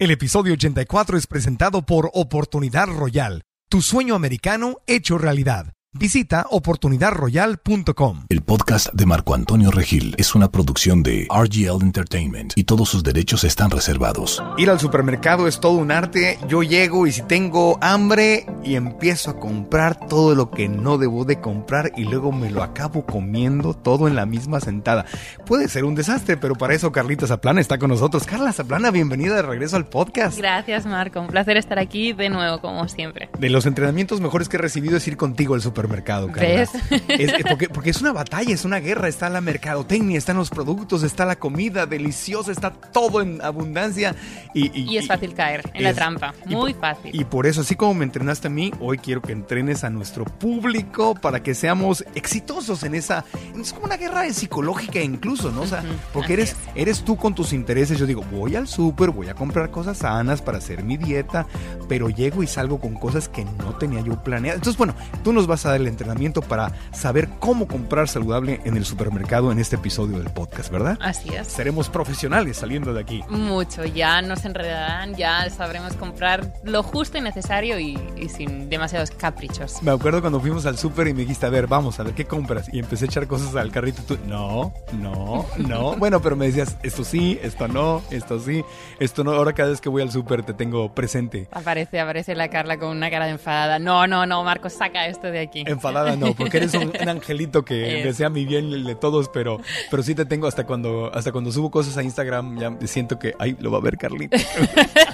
El episodio 84 es presentado por Oportunidad Royal, tu sueño americano hecho realidad. Visita oportunidadroyal.com. El podcast de Marco Antonio Regil es una producción de RGL Entertainment y todos sus derechos están reservados. Ir al supermercado es todo un arte. Yo llego y si tengo hambre y empiezo a comprar todo lo que no debo de comprar y luego me lo acabo comiendo todo en la misma sentada. Puede ser un desastre, pero para eso Carlita Zaplana está con nosotros. Carla Zaplana, bienvenida de regreso al podcast. Gracias, Marco. Un placer estar aquí de nuevo, como siempre. De los entrenamientos mejores que he recibido es ir contigo al supermercado supermercado, Carla. ¿Ves? Es, porque, porque, es una batalla, es una guerra. Está la mercadotecnia, están los productos, está la comida deliciosa, está todo en abundancia. Y, y, y es fácil caer en es, la trampa, muy fácil. Y por eso, así como me entrenaste a mí, hoy quiero que entrenes a nuestro público para que seamos exitosos en esa... Es como una guerra psicológica incluso, ¿no? O sea, porque eres, eres tú con tus intereses. Yo digo, voy al súper, voy a comprar cosas sanas para hacer mi dieta, pero llego y salgo con cosas que no tenía yo planeado. Entonces, bueno, tú nos vas a dar el entrenamiento para saber cómo comprar saludable en el supermercado en este episodio del podcast, ¿verdad? Así es. Seremos profesionales saliendo de aquí. Mucho, ya nos enredarán, ya sabremos comprar lo justo y necesario y, y sin demasiados caprichos. Me acuerdo cuando fuimos al súper y me dijiste, a ver, vamos, a ver qué compras. Y empecé a echar cosas al carrito y tú, no, no, no. bueno, pero me decías, esto sí, esto no, esto sí, esto no. Ahora cada vez que voy al súper te tengo presente. Aparece, aparece la Carla con una cara de enfadada. No, no, no, Marcos, saca esto de aquí. Enfadada no, porque eres un, un angelito que desea mi bien el de todos, pero, pero sí te tengo hasta cuando, hasta cuando subo cosas a Instagram, ya siento que, ay, lo va a ver Carlita.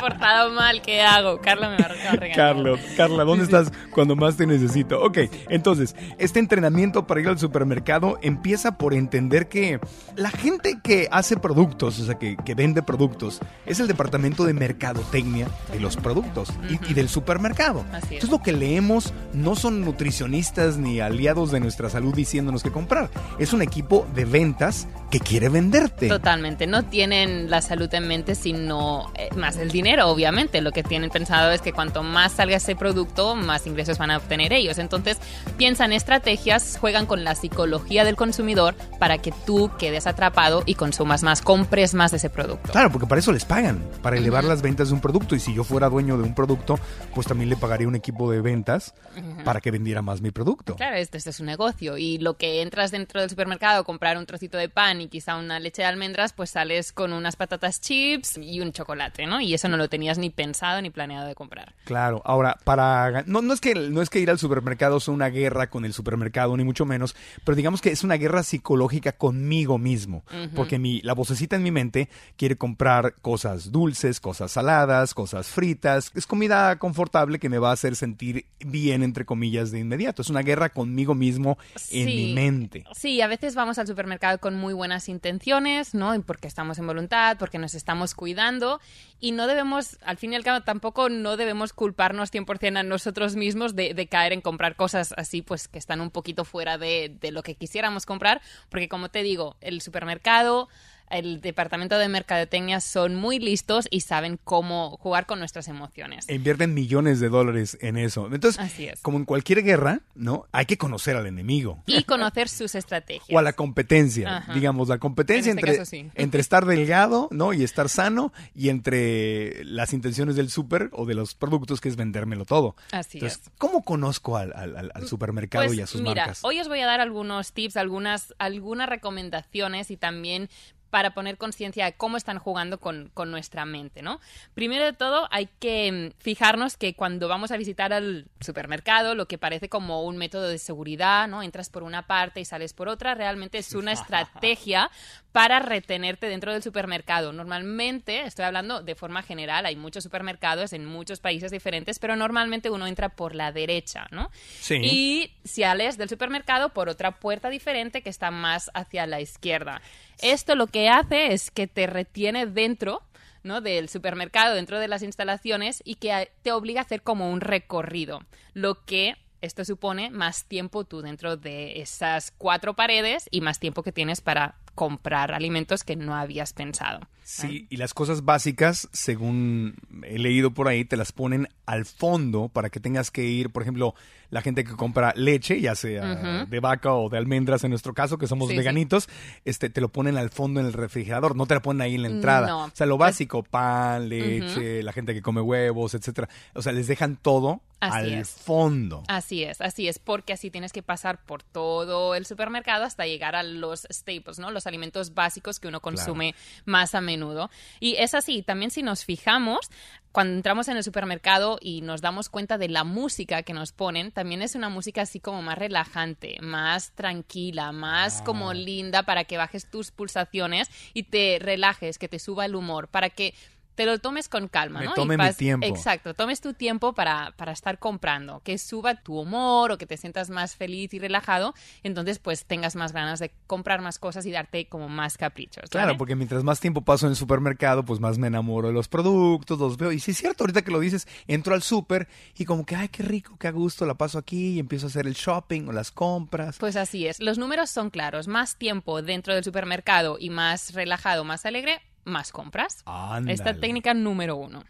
portado mal, ¿qué hago? Carla me va a regañar. Carlos, Carla, ¿dónde estás cuando más te necesito? Ok, entonces, este entrenamiento para ir al supermercado empieza por entender que la gente que hace productos, o sea, que, que vende productos, es el departamento de mercadotecnia de los productos uh -huh. y, y, del supermercado. Así es. Entonces, lo que leemos no son nutricionistas ni aliados de nuestra salud diciéndonos qué comprar. Es un equipo de ventas que quiere venderte. Totalmente. No tienen la salud en mente, sino eh, más el dinero, obviamente. Lo que tienen pensado es que cuanto más salga ese producto, más ingresos van a obtener ellos. Entonces, piensan estrategias, juegan con la psicología del consumidor para que tú quedes atrapado y consumas más, compres más de ese producto. Claro, porque para eso les pagan, para elevar uh -huh. las ventas de un producto. Y si yo fuera dueño de un producto, pues también le pagaría un equipo de ventas uh -huh. para que vendiera más mi producto. Claro, este, este, es un negocio. Y lo que entras dentro del supermercado, comprar un trocito de pan y quizá una leche de almendras, pues sales con unas patatas chips y un chocolate, ¿no? Y eso no lo tenías ni pensado ni planeado de comprar. Claro, ahora, para. No, no, es, que, no es que ir al supermercado sea una guerra con el supermercado, ni mucho menos, pero digamos que es una guerra psicológica conmigo mismo. Uh -huh. Porque mi, la vocecita en mi mente quiere comprar cosas dulces, cosas saladas, cosas fritas. Es comida confortable que me va a hacer sentir bien, entre comillas, de inmediato. Es una guerra conmigo mismo en sí, mi mente. Sí, a veces vamos al supermercado con muy intenciones, ¿no? Porque estamos en voluntad, porque nos estamos cuidando y no debemos, al fin y al cabo, tampoco no debemos culparnos 100% a nosotros mismos de, caer en comprar cosas así, pues que están un poquito fuera de lo que quisiéramos comprar, porque como te digo, el supermercado el departamento de mercadotecnia son muy listos y saben cómo jugar con nuestras emociones. Invierten millones de dólares en eso. Entonces, Así es. como en cualquier guerra, ¿no? Hay que conocer al enemigo. Y conocer sus estrategias. O a la competencia, Ajá. digamos, la competencia este entre, caso, sí. entre estar delgado, ¿no? Y estar sano y entre las intenciones del súper o de los productos que es vendérmelo todo. Así Entonces, es. ¿cómo conozco al, al, al supermercado pues, y a sus mira, marcas? Hoy os voy a dar algunos tips, algunas, algunas recomendaciones y también para poner conciencia de cómo están jugando con, con, nuestra mente, ¿no? Primero de todo, hay que mm, fijarnos que cuando vamos a visitar al supermercado, lo que parece como un método de seguridad, ¿no? Entras por una parte y sales por otra, realmente es una estrategia para retenerte dentro del supermercado. Normalmente, estoy hablando de forma general, hay muchos supermercados en muchos países diferentes, pero normalmente uno entra por la derecha, ¿no? Sí. Y sales del supermercado por otra puerta diferente que está más hacia la izquierda. Esto lo que hace es que te retiene dentro ¿no? del supermercado, dentro de las instalaciones y que te obliga a hacer como un recorrido, lo que esto supone más tiempo tú dentro de esas cuatro paredes y más tiempo que tienes para comprar alimentos que no habías pensado. Sí, y las cosas básicas, según he leído por ahí, te las ponen al fondo para que tengas que ir, por ejemplo, la gente que compra leche, ya sea de vaca o de almendras en nuestro caso, que somos veganitos, este te lo ponen al fondo en el refrigerador, no te la ponen ahí en la entrada. O sea, lo básico, pan, leche, la gente que come huevos, etcétera. O sea, les dejan todo al fondo. Así es, así es, porque así tienes que pasar por todo el supermercado hasta llegar a los staples, ¿no? Los alimentos básicos que uno consume más a menudo. Y es así, también si nos fijamos, cuando entramos en el supermercado y nos damos cuenta de la música que nos ponen, también es una música así como más relajante, más tranquila, más como linda para que bajes tus pulsaciones y te relajes, que te suba el humor, para que te lo tomes con calma, ¿no? Tome mi tiempo. Exacto, tomes tu tiempo para, para estar comprando, que suba tu humor o que te sientas más feliz y relajado, entonces pues tengas más ganas de comprar más cosas y darte como más caprichos. Claro, porque mientras más tiempo paso en el supermercado, pues más me enamoro de los productos, los veo. Y sí es cierto, ahorita que lo dices, entro al súper y como que, ay, qué rico, qué a gusto, la paso aquí y empiezo a hacer el shopping o las compras. Pues así es, los números son claros, más tiempo dentro del supermercado y más relajado, más alegre, más compras. Esta técnica número uno.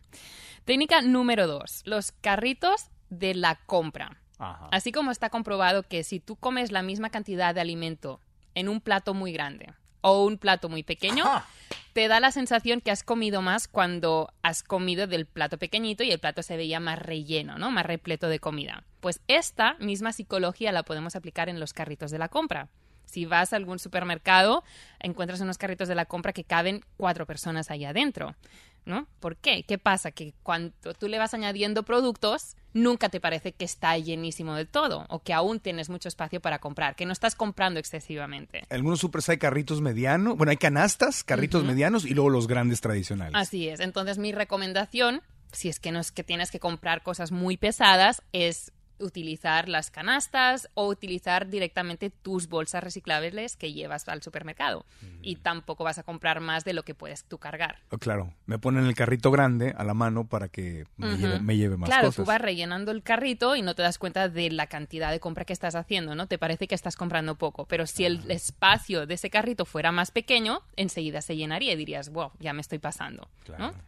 Técnica número dos, los carritos de la compra. Así como está comprobado que si tú comes la misma cantidad de alimento en un plato muy grande o un plato muy pequeño, te da la sensación que has comido más cuando has comido del plato pequeñito y el plato se veía más relleno, ¿no? Más repleto de comida. Pues esta misma psicología la podemos aplicar en los carritos de la compra. Si vas a algún supermercado, encuentras unos carritos de la compra que caben cuatro personas ahí adentro. ¿No? ¿Por qué? ¿Qué pasa? Que cuando tú le vas añadiendo productos, nunca te parece que está llenísimo del todo o que aún tienes mucho espacio para comprar, que no estás comprando excesivamente. En algunos supers hay carritos medianos, bueno, hay canastas, carritos medianos y luego los grandes tradicionales. Así es. Entonces, mi recomendación, si es que no es que tienes que comprar cosas muy pesadas, es utilizar las canastas o utilizar directamente tus bolsas reciclables que llevas al supermercado. Y tampoco vas a comprar más de lo que puedes tú cargar. Oh, claro, me ponen el carrito grande a la mano para que me, lleve, más claro, cosas. Claro, tú vas rellenando el carrito y no te das cuenta de la cantidad de compra que estás haciendo, ¿no? Te parece que estás comprando poco, pero si el espacio de ese carrito fuera más pequeño, enseguida se llenaría y dirías, wow, ya me estoy pasando.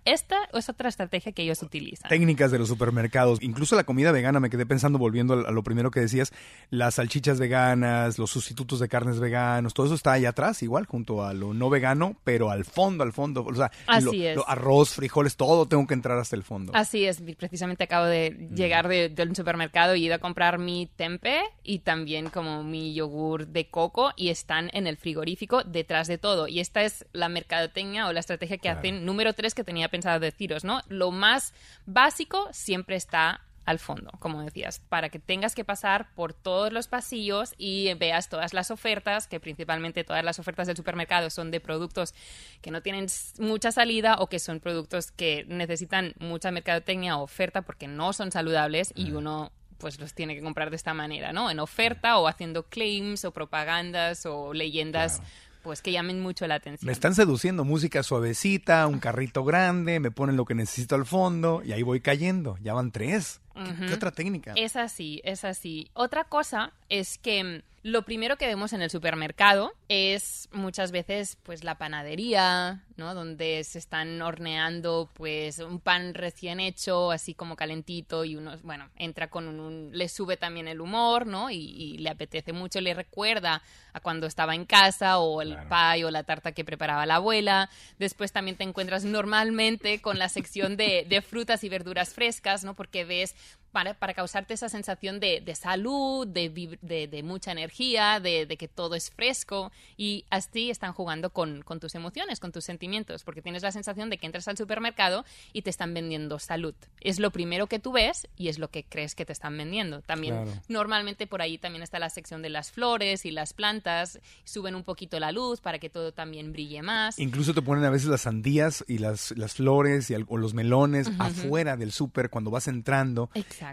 Esta es otra estrategia que ellos utilizan. Técnicas de los supermercados, incluso la comida vegana, me quedé pensando volviendo a lo primero que decías, las salchichas veganas, los sustitutos de carnes veganos, todo eso está ahí atrás, igual, junto a lo no vegano, pero al fondo, al fondo. O sea, Así arroz, frijoles, todo tengo que entrar hasta el fondo. Así es, precisamente acabo de llegar del supermercado y he ido a comprar mi tempe y también como mi yogur de coco y están en el frigorífico detrás de todo. Y esta es la mercadotecnia o la estrategia que hacen número tres que tenía pensado deciros, ¿no? Lo más básico siempre está al fondo, como decías, para que tengas que pasar por todos los pasillos y veas todas las ofertas, que principalmente todas las ofertas del supermercado son de productos que no tienen mucha salida o que son productos que necesitan mucha mercadotecnia o oferta porque no son saludables y uno pues los tiene que comprar de esta manera, ¿no? En oferta o haciendo claims o propagandas o leyendas pues que llamen mucho la atención. Me están seduciendo música suavecita, un carrito grande, me ponen lo que necesito al fondo y ahí voy cayendo. Ya van tres. ¿Qué, otra técnica? Es así, es así. Otra cosa es que mm, lo primero que vemos en el supermercado es muchas veces pues la panadería, ¿no? Donde se están horneando pues un pan recién hecho, así como calentito y uno, bueno, entra con un, le sube también el humor, ¿no? Y, le apetece mucho, le recuerda a cuando estaba en casa o el pie o la tarta que preparaba la abuela. Después también te encuentras normalmente con la sección de, de frutas y verduras frescas, ¿no? Porque ves para, para causarte esa sensación de, de salud, de, de, de, mucha energía, de, que todo es fresco y así están jugando con, con, tus emociones, con tus sentimientos, porque tienes la sensación de que entras al supermercado y te están vendiendo salud. Es lo primero que tú ves y es lo que crees que te están vendiendo. También normalmente por ahí también está la sección de las flores y las plantas, suben un poquito la luz para que todo también brille más. Incluso te ponen a veces las sandías y las, las flores y, o los melones afuera del súper cuando vas entrando.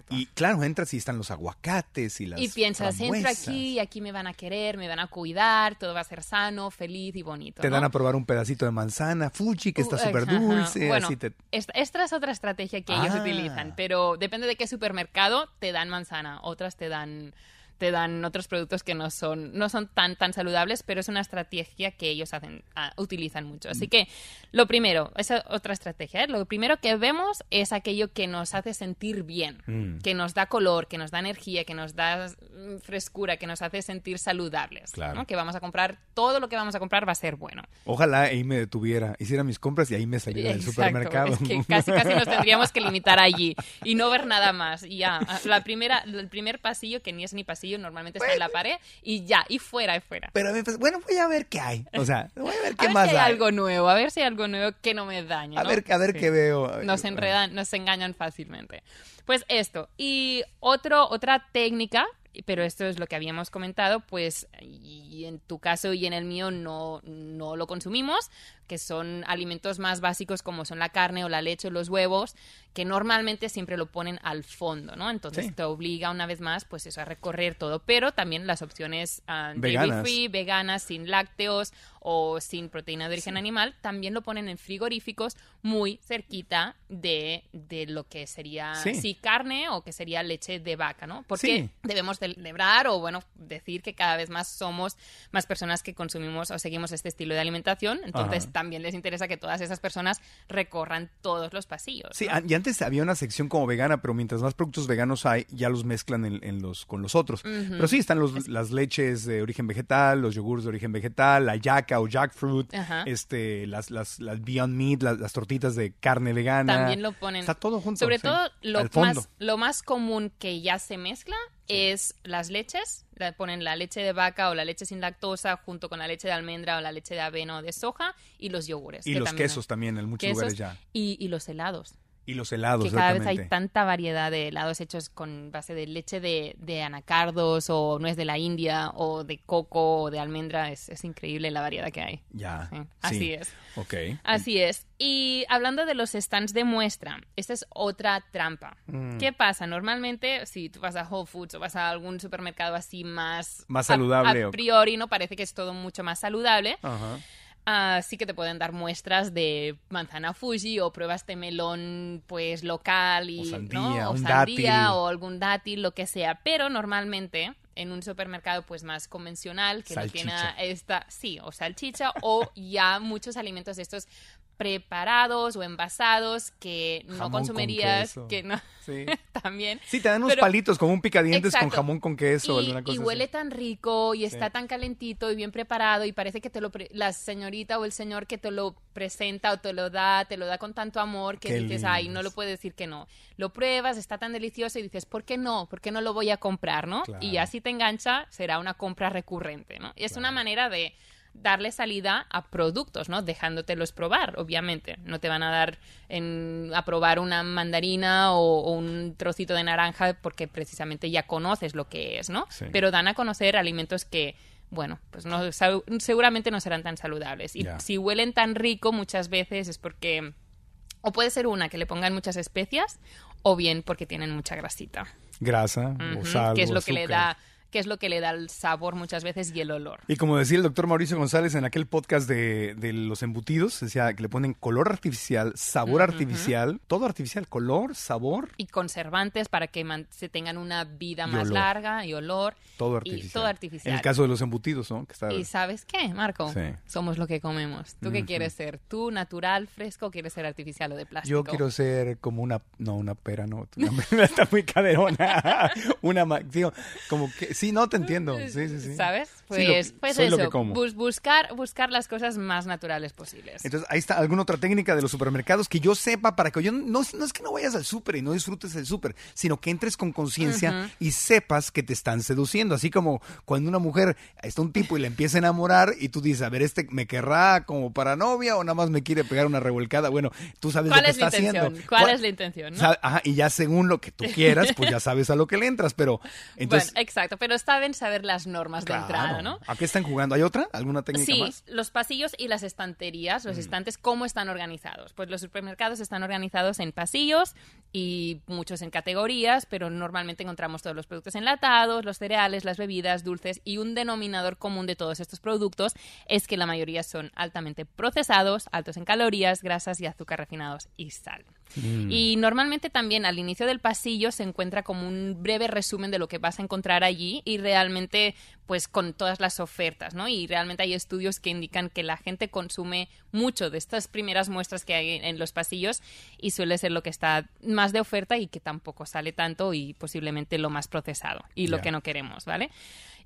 Y claro, entras y están los aguacates y las Y piensas, entro aquí y aquí me van a querer, me van a cuidar, todo va a ser sano, feliz y bonito. Te dan a probar un pedacito de manzana, Fuji, que está uh, súper dulce. Bueno, esta, es otra estrategia que ellos ah. utilizan, pero depende de qué supermercado te dan manzana, otras te dan te dan otros productos que no son, no son tan, tan saludables, pero es una estrategia que ellos hacen, ah, utilizan mucho. Así que lo primero, esa otra estrategia, ¿eh? lo primero que vemos es aquello que nos hace sentir bien, Mm. que nos da color, que nos da energía, que nos da mm, frescura, que nos hace sentir saludables. Claro. ¿no? Que vamos a comprar, todo lo que vamos a comprar va a ser bueno. Ojalá ahí me detuviera, hiciera mis compras y ahí me saliera del Exacto, supermercado. Es que casi casi nos tendríamos que limitar allí y no ver nada más. Y ya, la primera, el primer pasillo, que ni es ni pasillo, normalmente está en la pared, y ya, y fuera, y fuera. Pero me pensé, bueno, voy a ver qué hay. O sea, voy a ver A qué ver más si hay hay. algo nuevo, a ver si hay algo nuevo que no me dañe. A ver, a ver Sí. qué veo. Nos enredan, nos engañan fácilmente. Pues esto. Y otro, otra técnica, pero esto es lo que habíamos comentado, pues y en tu caso y en el mío no, no lo consumimos, que son alimentos más básicos como son la carne o la leche o los huevos, que normalmente siempre lo ponen al fondo, ¿no? Entonces Sí. te obliga una vez más, pues eso, a recorrer todo. Pero también las opciones dairy Veganas. free, veganas, sin lácteos o sin proteína de origen animal, también lo ponen en frigoríficos muy cerquita de, de lo que sería, Sí. sí. carne o que sería leche de vaca, ¿no? Porque debemos celebrar o, bueno, decir que cada vez más somos más personas que consumimos o seguimos este estilo de alimentación, entonces Ajá. también les interesa que todas esas personas recorran todos los pasillos. Sí, y antes había una sección como vegana, pero mientras más productos veganos hay, ya los mezclan en, en los, con los otros. Pero sí, están los, las leches de origen vegetal, los yogures de origen vegetal, la yaca o jackfruit, Ajá. este, las, las, las Beyond Meat, las, las tortitas de carne vegana. También lo ponen. Está todo junto. Sobre sí, todo, lo más, lo más común que ya se mezcla es las leches. Ponen la leche de vaca o la leche sin lactosa junto con la leche de almendra o la leche de avena o de soja y los yogures. Y que los también quesos hay. también, en muchos Quesos lugares ya. Y, y los helados. Y los helados, que cada vez hay tanta variedad de helados hechos con base de leche de, de anacardos o nuez de la India o de coco o de almendra. Es, es increíble la variedad que hay. Ya. Sí, sí. así es. Ok. Así es. Y hablando de los stands de muestra, esta es otra trampa. Mm. ¿Qué pasa? Normalmente, si tú vas a Whole Foods o vas a algún supermercado así más... Más saludable A, priori, ¿no? Parece que es todo mucho más saludable. Ajá. Ah, sí que te pueden dar muestras de manzana Fuji o pruebas de melón pues local y O sandía, ¿no? o un sandía dátil. o algún dátil, lo que sea. Pero normalmente en un supermercado pues más convencional que no tiene esta, sí, o salchicha o ya muchos alimentos de estos preparados o envasados que no Jamón con consumerías, queso. que no Sí. también. Sí, te dan unos Pero- palitos como un picadientes con jamón con queso o Y, alguna cosa y así. huele tan rico y está Sí. tan calentito y bien preparado y parece que te lo pre- la señorita o el señor que te lo presenta o te lo da, te lo da con tanto amor que Qué dices, ay, no lo puedes decir que no. Lo pruebas, está tan delicioso y dices, ¿por qué no? ¿Por qué no lo voy a comprar, no? Claro. Y así te engancha, será una compra recurrente, ¿no? Y es una manera de darle salida a productos, ¿no? Dejándotelos probar, obviamente. No te van a dar en, a probar una mandarina o, o un trocito de naranja porque precisamente ya conoces lo que es, ¿no? Sí. Pero dan a conocer alimentos que, bueno, pues no, seguramente no serán tan saludables. Y si huelen tan rico muchas veces es porque... O puede ser una que le pongan muchas especias o bien porque tienen mucha grasita. Grasa o sal que es lo que le azúcar. da que es lo que le da el sabor muchas veces y el olor. Y como decía el doctor Mauricio González en aquel podcast de, de los embutidos, decía que le ponen color artificial, sabor artificial, todo artificial, color, sabor, Y conservantes para que se tengan una vida Y más olor. larga y olor. todo Y artificial. todo artificial. En el caso de los embutidos, ¿no? Que está... ¿Y sabes qué, Marco? Sí. Somos lo que comemos. ¿Tú qué quieres ser? ¿Tú natural, fresco o quieres ser artificial o de plástico? Yo quiero ser como una, no, una pera, no, una pera está muy caderona. una, digo, como que, sí, no te entiendo. Sí, sí, sí. ¿Sabes? Sí, lo- Pues, pues eso, lo que como. bus- buscar, buscar las cosas más naturales posibles. Entonces, ahí está alguna otra técnica de los supermercados que yo sepa para que yo no, no es que no vayas al súper y no disfrutes el súper, sino que entres con conciencia y sepas que te están seduciendo. Así como cuando una mujer está un tipo y le empieza a enamorar y tú dices, a ver, este me querrá como para novia o nada más me quiere pegar una revolcada. Bueno, tú sabes ¿Cuál lo que es la está intención? haciendo. ¿Cuál es la intención? no? Ajá, y ya según lo que tú quieras, pues ya sabes a lo que le entras, pero entonces... bueno, exacto, pero está bien saber las normas de entrada, ¿no? ¿A qué están jugando? ¿Hay otra? ¿Alguna técnica Sí, más? Mm. los pasillos y las estanterías, los estantes, ¿cómo están organizados? Pues los supermercados están organizados en pasillos y muchos en categorías, pero normalmente encontramos todos los productos enlatados, los cereales, las bebidas, dulces y un denominador común de todos estos productos es que la mayoría son altamente procesados, altos en calorías, grasas y azúcar refinados y sal. Mm. Y normalmente también al inicio del pasillo se encuentra como un breve resumen de lo que vas a encontrar allí y realmente pues con todas las ofertas, ¿no? Y realmente hay estudios que indican que la gente consume mucho de estas primeras muestras que hay en los pasillos y suele ser lo que está más de oferta y que tampoco sale tanto y posiblemente lo más procesado y lo que no queremos, ¿vale?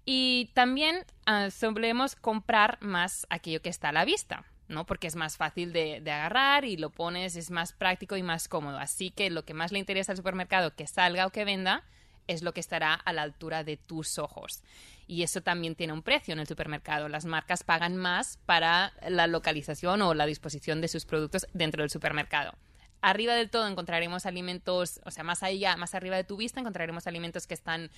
Y también uh, solemos comprar más aquello que está a la vista. ¿No? Porque es más fácil de, de, agarrar y lo pones, es más práctico y más cómodo. Así que lo que más le interesa al supermercado que salga o que venda es lo que estará a la altura de tus ojos. Y eso también tiene un precio en el supermercado. Las marcas pagan más para la localización o la disposición de sus productos dentro del supermercado. Arriba del todo encontraremos alimentos, o sea, más allá, más arriba de tu vista encontraremos alimentos que están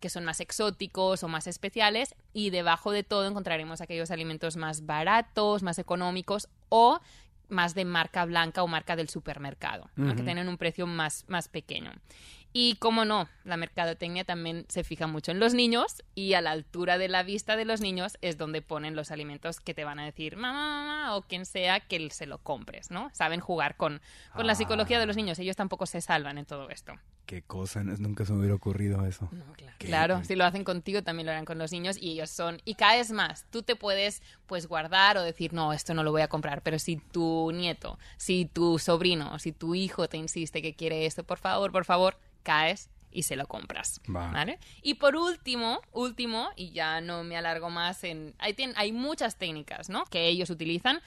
que son más exóticos o más especiales y debajo de todo encontraremos aquellos alimentos más baratos, más económicos o más de marca blanca o marca del supermercado, que tienen un precio más, más pequeño. Y como no, la mercadotecnia también se fija mucho en los niños y a la altura de la vista de los niños es donde ponen los alimentos que te van a decir mamá, mamá o quien sea que se lo compres, ¿no? Saben jugar con, con la psicología de los niños, ellos tampoco se salvan en todo esto. Qué cosa, nunca se me hubiera ocurrido eso. claro. claro, si lo hacen contigo también lo harán con los niños y ellos son... Y caes más, tú te puedes pues guardar o decir, no, esto no lo voy a comprar, pero si tu nieto, si tu sobrino, si tu hijo te insiste que quiere esto, por favor, por favor caes y se lo compras. ¿vale? Y por último, último, y ya no me alargo más en... Hay, hay muchas técnicas, ¿no? Que ellos utilizan,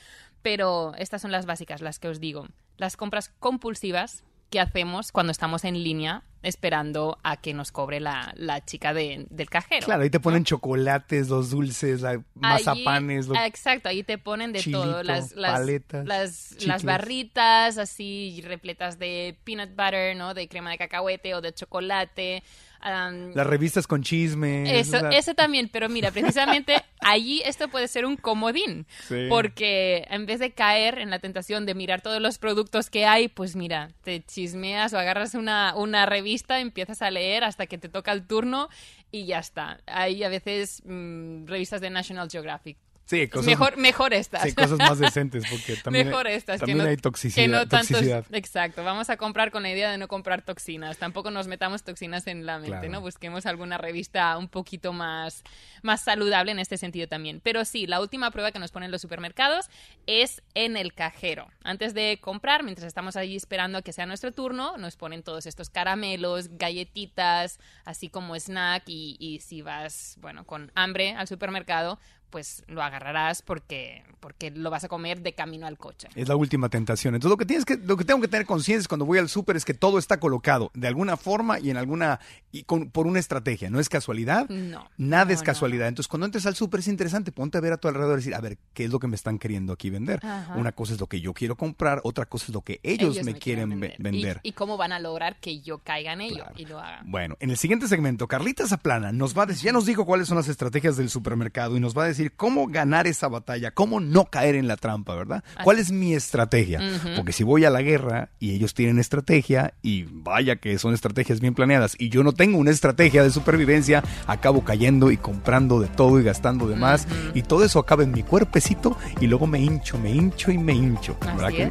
pero estas son las básicas, las que os digo. Las compras compulsivas que hacemos cuando estamos en línea esperando a que nos cobre la, la chica de, del cajero. Claro, ahí te ponen chocolates, los dulces, la, mazapanes. Exacto, ahí te ponen de todo. Las, las, las, las, barritas así repletas de peanut butter, ¿no? De crema de cacahuete o de chocolate. Las revistas con chisme. Eso, eso también, pero mira, precisamente allí esto puede ser un comodín. Porque en vez de caer en la tentación de mirar todos los productos que hay, pues mira, te chismeas o agarras una, una revista, empiezas a leer hasta que te toca el turno y ya está. Hay a veces mm, revistas de National Geographic Sí, cosas, mejor, mejor estas. Sí, cosas más decentes, porque también, mejor estas, también hay toxicidad, Exacto, vamos a comprar con la idea de no comprar toxinas. Tampoco nos metamos toxinas en la mente, ¿no? Busquemos alguna revista un poquito más, más saludable en este sentido también. Pero sí, la última prueba que nos ponen los supermercados es en el cajero. Antes de comprar, mientras estamos allí esperando a que sea nuestro turno, nos ponen todos estos caramelos, galletitas, así como snack y, y si vas, bueno, con hambre al supermercado, pues lo agarrarás porque, porque lo vas a comer de camino al coche. Es la última tentación. Entonces lo que tienes que, lo que tengo que tener conciencia cuando voy al súper es que todo está colocado de alguna forma y en alguna y con, por una estrategia. No es casualidad. No. Nada es casualidad. Entonces cuando entres al súper es interesante, ponte a ver a tu alrededor y decir, a ver, ¿qué es lo que me están queriendo aquí vender? Una cosa es lo que yo quiero comprar, otra cosa es lo que ellos, me, quieren, vender. Y, cómo van a lograr que yo caiga en ello y lo haga. Bueno, en el siguiente segmento, Carlita Zaplana nos va a decir, ya nos dijo cuáles son las estrategias del supermercado y nos va a decir cómo ganar esa batalla, cómo no caer en la trampa, ¿verdad? ¿Cuál es mi estrategia? Porque si voy a la guerra y ellos tienen estrategia, y vaya que son estrategias bien planeadas, y yo no tengo una estrategia de supervivencia, acabo cayendo y comprando de todo y gastando de más, y todo eso acaba en mi cuerpecito y luego me hincho, me hincho y me hincho. ¿verdad? que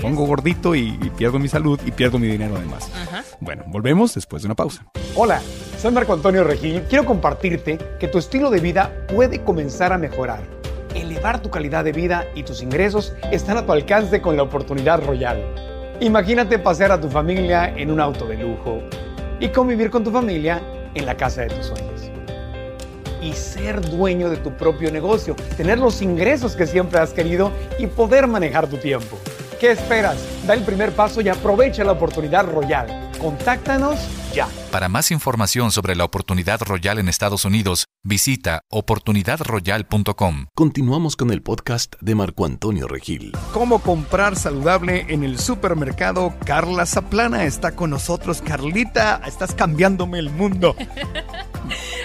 pongo gordito y, pierdo mi salud y pierdo mi dinero además. Bueno, volvemos después de una pausa. Hola. Soy Marco Antonio Regil. Quiero compartirte que tu estilo de vida puede comenzar a mejorar. Elevar tu calidad de vida y tus ingresos están a tu alcance con la oportunidad royal. Imagínate pasear a tu familia en un auto de lujo y convivir con tu familia en la casa de tus sueños. Y ser dueño de tu propio negocio, tener los ingresos que siempre has querido y poder manejar tu tiempo. ¿Qué esperas? Da el primer paso y aprovecha la oportunidad royal. Contáctanos ya. Para más información sobre la oportunidad royal en Estados Unidos, visita oportunidadroyal.com. Continuamos con el podcast de Marco Antonio Regil. ¿Cómo comprar saludable en el supermercado? Carla Zaplana está con nosotros. Carlita, estás cambiándome el mundo.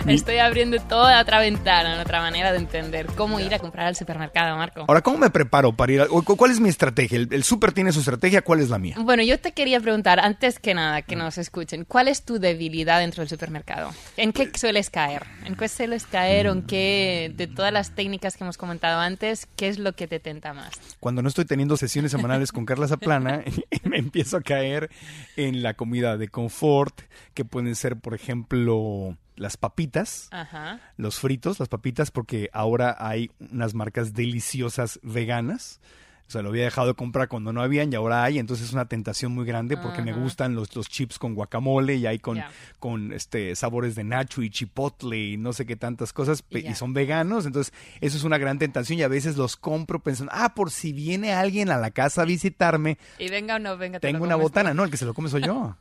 Estoy abriendo toda otra ventana, otra manera de entender cómo ir a comprar al supermercado, Marco. Ahora, ¿cómo me preparo para ir? A, ¿Cuál es mi estrategia? ¿El, el súper tiene su estrategia? ¿Cuál es la mía? Bueno, yo te quería preguntar, antes que nada, que nos escuchen, ¿cuál es es tu debilidad dentro del supermercado? ¿En qué sueles caer? ¿En qué sueles caer o en qué, de todas las técnicas que hemos comentado antes, qué es lo que te tenta más? Cuando no estoy teniendo sesiones semanales con Carla Zaplana, me empiezo a caer en la comida de confort, que pueden ser, por ejemplo, las papitas, Ajá. los fritos, las papitas, porque ahora hay unas marcas deliciosas veganas. O sea, lo había dejado de comprar cuando no habían y ahora hay, entonces es una tentación muy grande porque me gustan los, los chips con guacamole y hay con, con este sabores de nacho y chipotle y no sé qué tantas cosas y son veganos, entonces eso es una gran tentación y a veces los compro pensando, ah, por si viene alguien a la casa a visitarme, Y venga o no venga. te tengo una tú. botana, no, el que se lo come soy yo.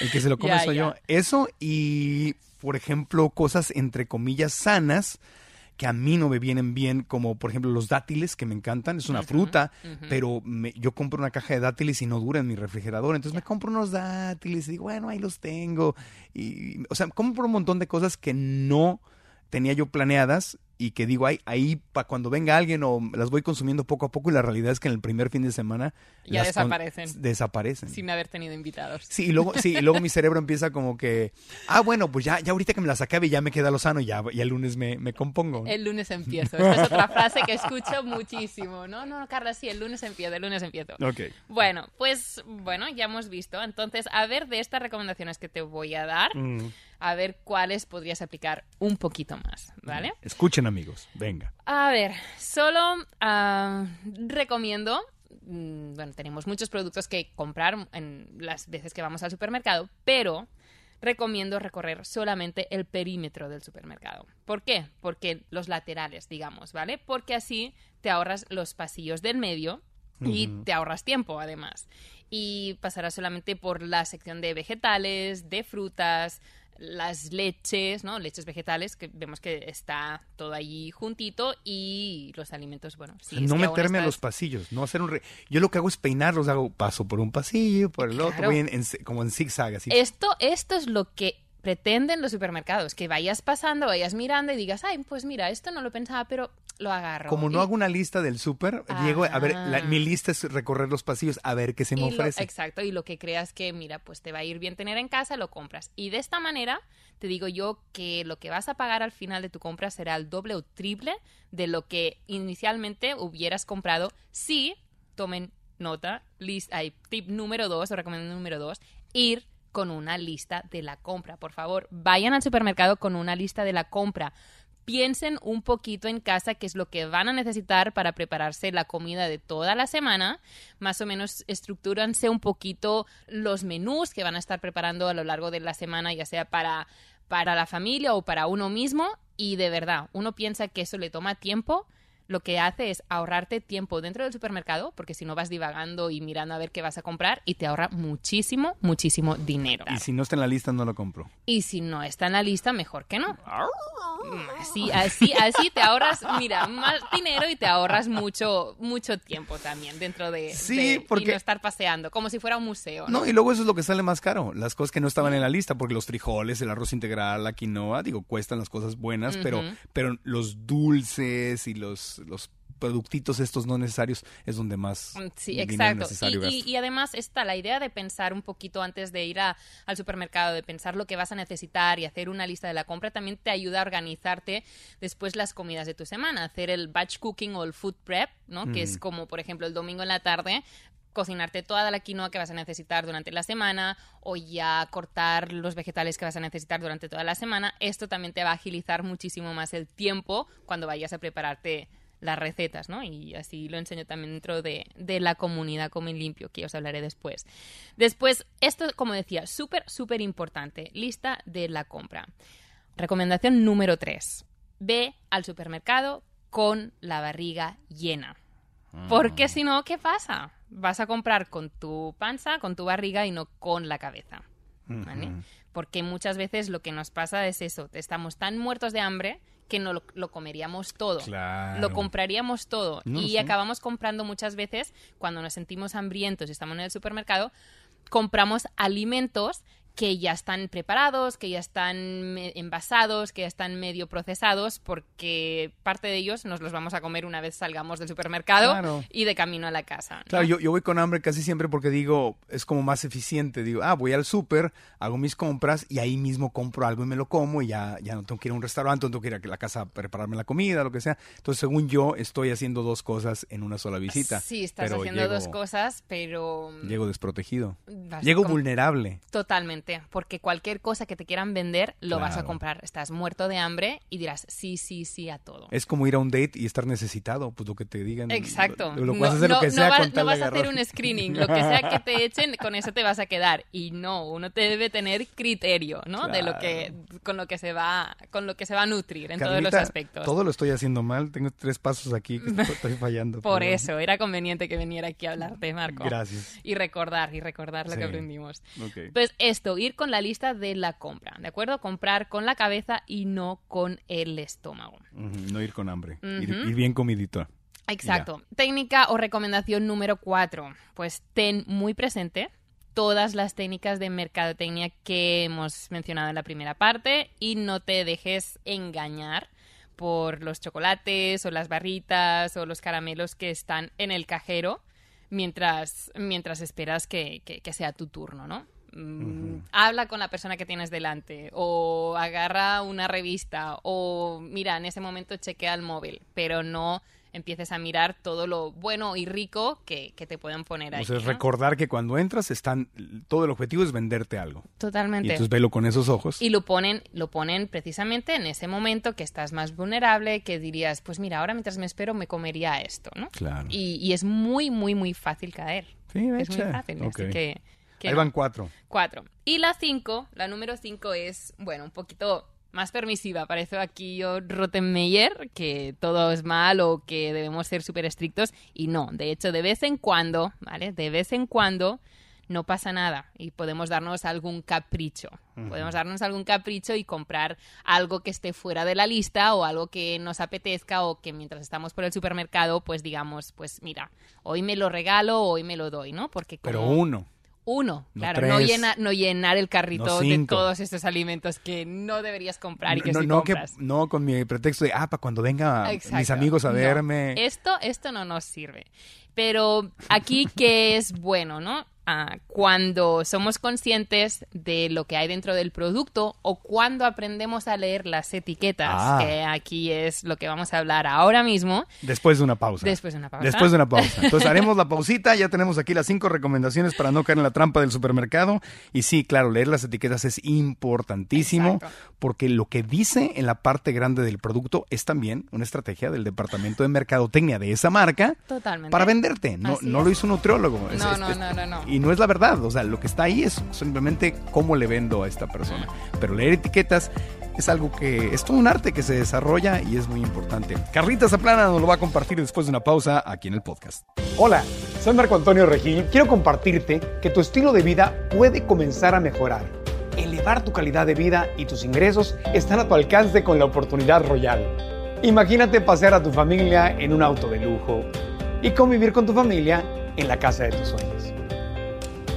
El que se lo come soy yo. Eso y, por ejemplo, cosas entre comillas sanas que a mí no me vienen bien, como por ejemplo los dátiles, que me encantan, es una fruta, pero me- yo compro una caja de dátiles y no dura en mi refrigerador, entonces me compro unos dátiles y digo, bueno, ahí los tengo. Y, o sea, compro un montón de cosas que no tenía yo planeadas y que digo, ahí, ahí para cuando venga alguien o las voy consumiendo poco a poco y la realidad es que en el primer fin de semana Ya las desaparecen. desaparecen. Sin haber tenido invitados. Sí, y luego, sí, y luego mi cerebro empieza como que, ah, bueno, pues ya, ya ahorita que me las acabe ya me queda lo sano ya el lunes me, me compongo. El lunes empiezo. Esta es otra frase que escucho muchísimo. No, no, Carla, sí, el lunes empiezo, el lunes empiezo. Ok. Bueno, pues bueno, ya hemos visto. Entonces, a ver de estas recomendaciones que te voy a dar, Mm, a ver cuáles podrías aplicar un poquito más, ¿vale? Escuchen, amigos, venga. A ver, solo ah, recomiendo. mm, Bueno, tenemos muchos productos que comprar en las veces que vamos al supermercado, pero recomiendo recorrer solamente el perímetro del supermercado. ¿Por qué? Porque los laterales, digamos, ¿vale? Porque así te ahorras los pasillos del medio y te ahorras tiempo, además. Y pasarás solamente por la sección de vegetales, de frutas, las leches, ¿no? Leches vegetales, que vemos que está todo allí juntito y los alimentos, bueno, sí. no meterme a los pasillos, no hacer un... re- Yo lo que hago es peinarlos, hago paso por un pasillo, por el otro, voy en- en- como en zigzag, así. Esto, esto es lo que pretenden los supermercados, que vayas pasando, vayas mirando y digas, ay, pues mira, esto no lo pensaba, pero lo agarro. Como no Y- hago una lista del súper, llego a ver, la- mi lista es recorrer los pasillos a ver qué se me y lo- ofrece. exacto, y lo que creas que, mira, pues te va a ir bien tener en casa, lo compras. Y de esta manera, te digo yo que lo que vas a pagar al final de tu compra será el doble o triple de lo que inicialmente hubieras comprado si, tomen nota, list, ay, tip número dos, o recomendación número dos, ir con una lista de la compra. Por favor, vayan al supermercado con una lista de la compra piensen un poquito en casa qué es lo que van a necesitar para prepararse la comida de toda la semana. Más o menos estructúranse un poquito los menús que van a estar preparando a lo largo de la semana, ya sea para, para la familia o para uno mismo. Y de verdad, uno piensa que eso le toma tiempo. Lo que hace es ahorrarte tiempo dentro del supermercado, porque si no vas divagando y mirando a ver qué vas a comprar, y te ahorra muchísimo, muchísimo dinero. Y si no está en la lista, no lo compro. Y si no está en la lista, mejor que no. Así, así, así te ahorras, mira, más dinero y te ahorras mucho, mucho tiempo también dentro de, Sí, de- y porque- no estar paseando, como si fuera un museo. No, y luego eso es lo que sale más caro, las cosas que no estaban en la lista, porque los frijoles, el arroz integral, la quinoa, digo, cuestan las cosas buenas, pero, pero los dulces y los, los productitos estos no necesarios es donde más Mm, Sí, exacto. necesario Y, y- gasto. y además está la idea de pensar un poquito antes de ir a- al supermercado, de pensar lo que vas a necesitar y hacer una lista de la compra, también te ayuda a organizarte después las comidas de tu semana, hacer el batch cooking o el food prep, ¿no? Que es como, por ejemplo, el domingo en la tarde cocinarte toda la quinoa que vas a necesitar durante la semana o ya cortar los vegetales que vas a necesitar durante toda la semana. Esto también te va a agilizar muchísimo más el tiempo cuando vayas a prepararte las recetas, ¿no? Y así lo enseño también dentro de, de la comunidad Comen Limpio, que os hablaré después. Después, esto, como decía, súper, súper importante, lista de la compra. Recomendación número 3. Ve al supermercado con la barriga llena. Porque si no, ¿qué pasa? Vas a comprar con tu panza, con tu barriga y no con la cabeza. ¿vale? Porque muchas veces lo que nos pasa es eso, estamos tan muertos de hambre que no lo, lo comeríamos todo. Claro. Lo compraríamos todo. No, y sí. acabamos comprando muchas veces, cuando nos sentimos hambrientos y estamos en el supermercado, compramos alimentos que ya están preparados, que ya están envasados, que ya están medio procesados, porque parte de ellos nos los vamos a comer una vez salgamos del supermercado Claro. y de camino a la casa. ¿no? Claro, yo, yo voy con hambre casi siempre porque digo, es como más eficiente. Digo, ah, voy al súper, hago mis compras y ahí mismo compro algo y me lo como y ya, ya no tengo que ir a un restaurante, no tengo que ir a la casa a prepararme la comida, lo que sea. Entonces, según yo, estoy haciendo dos cosas en una sola visita. Sí, estás haciendo llego- dos cosas, pero... Llego desprotegido. Llego vulnerable. Totalmente, porque cualquier cosa que te quieran vender lo vas a comprar. Estás muerto de hambre y dirás sí, sí, sí a todo. Es como ir a un date y estar necesitado, pues lo que te digan. Exacto. Lo, lo no, vas a hacer lo no- que no sea va- no vas a hacer un screening. Lo que sea que te echen, con eso te vas a quedar. Y no, uno te debe tener criterio, ¿no? De lo que, con lo que se va, con lo que se va a nutrir en todos los aspectos. Todo lo estoy haciendo mal. Tengo tres pasos aquí que estoy, fallando. Por pero- eso, era conveniente que viniera aquí a hablarte, Marco. Gracias. Y recordar, y recordar lo Sí. que aprendimos. Ok. Pues esto, ir con la lista de la compra, ¿de acuerdo? Comprar con la cabeza y no con el estómago. No ir con hambre. ir, Ujú. ir bien comidito. Exacto. Técnica o recomendación número cuatro. Pues ten muy presente todas las técnicas de mercadotecnia que hemos mencionado en la primera parte y no te dejes engañar por los chocolates o las barritas o los caramelos que están en el cajero mientras, mientras esperas que, que- que sea tu turno, ¿no? Mm, Habla con la persona que tienes delante o agarra una revista o mira, en ese momento chequea el móvil, pero no empieces a mirar todo lo bueno y rico que, que te pueden poner ahí. O sea, es ¿no? recordar que cuando entras están todo el objetivo es venderte algo. Y Totalmente. entonces velo con esos ojos. Y lo ponen, lo ponen precisamente en ese momento que estás más vulnerable, que dirías, pues mira, ahora mientras me espero me comería esto, ¿no? Claro. Y, y es muy, muy, muy fácil caer. Sí, es muy fácil. Ok. Así que Ahí no. van cuatro. Cuatro. Y la cinco, la número cinco es, bueno, un poquito más permisiva. Parece aquí yo Rottenmeier, que todo es mal o que debemos ser súper estrictos. Y no, de hecho, de vez en cuando, ¿vale? De vez en cuando no pasa nada y podemos darnos algún capricho. Podemos darnos algún capricho y comprar algo que esté fuera de la lista o algo que nos apetezca o que mientras estamos por el supermercado, pues digamos, pues mira, hoy me lo regalo, hoy me lo doy, ¿no? Porque Pero uno. Uno, No claro, no, llena- no llenar el carrito No de todos estos alimentos que no deberías comprar y que no, sí no, que, compras. no con mi pretexto de, ah, para cuando venga mis amigos a verme. Esto, esto no nos sirve. Pero aquí, ¿qué es bueno, no? Ah, cuando somos conscientes de lo que hay dentro del producto o cuando aprendemos a leer las etiquetas, Ah. que aquí es lo que vamos a hablar ahora mismo, Después de una pausa. después de una pausa. Después de una pausa. Entonces haremos la pausita, ya tenemos aquí las cinco recomendaciones para no caer en la trampa del supermercado. Y sí, claro, leer las etiquetas es importantísimo Exacto. porque lo que dice en la parte grande del producto es también una estrategia del departamento de mercadotecnia de esa marca Totalmente. para venderte. No, Así no es. lo hizo un nutriólogo. No, es- no, es- no, no, no. Y no es la verdad. O sea, lo que está ahí es simplemente cómo le vendo a esta persona. Pero leer etiquetas es algo que es todo un arte que se desarrolla y es muy importante. Carlita Zaplana nos lo va a compartir después de una pausa aquí en el podcast. Hola, soy Marco Antonio Regil. Quiero compartirte que tu estilo de vida puede comenzar a mejorar. Elevar tu calidad de vida y tus ingresos están a tu alcance con la oportunidad royal. Imagínate pasear a tu familia en un auto de lujo y convivir con tu familia en la casa de tus sueños.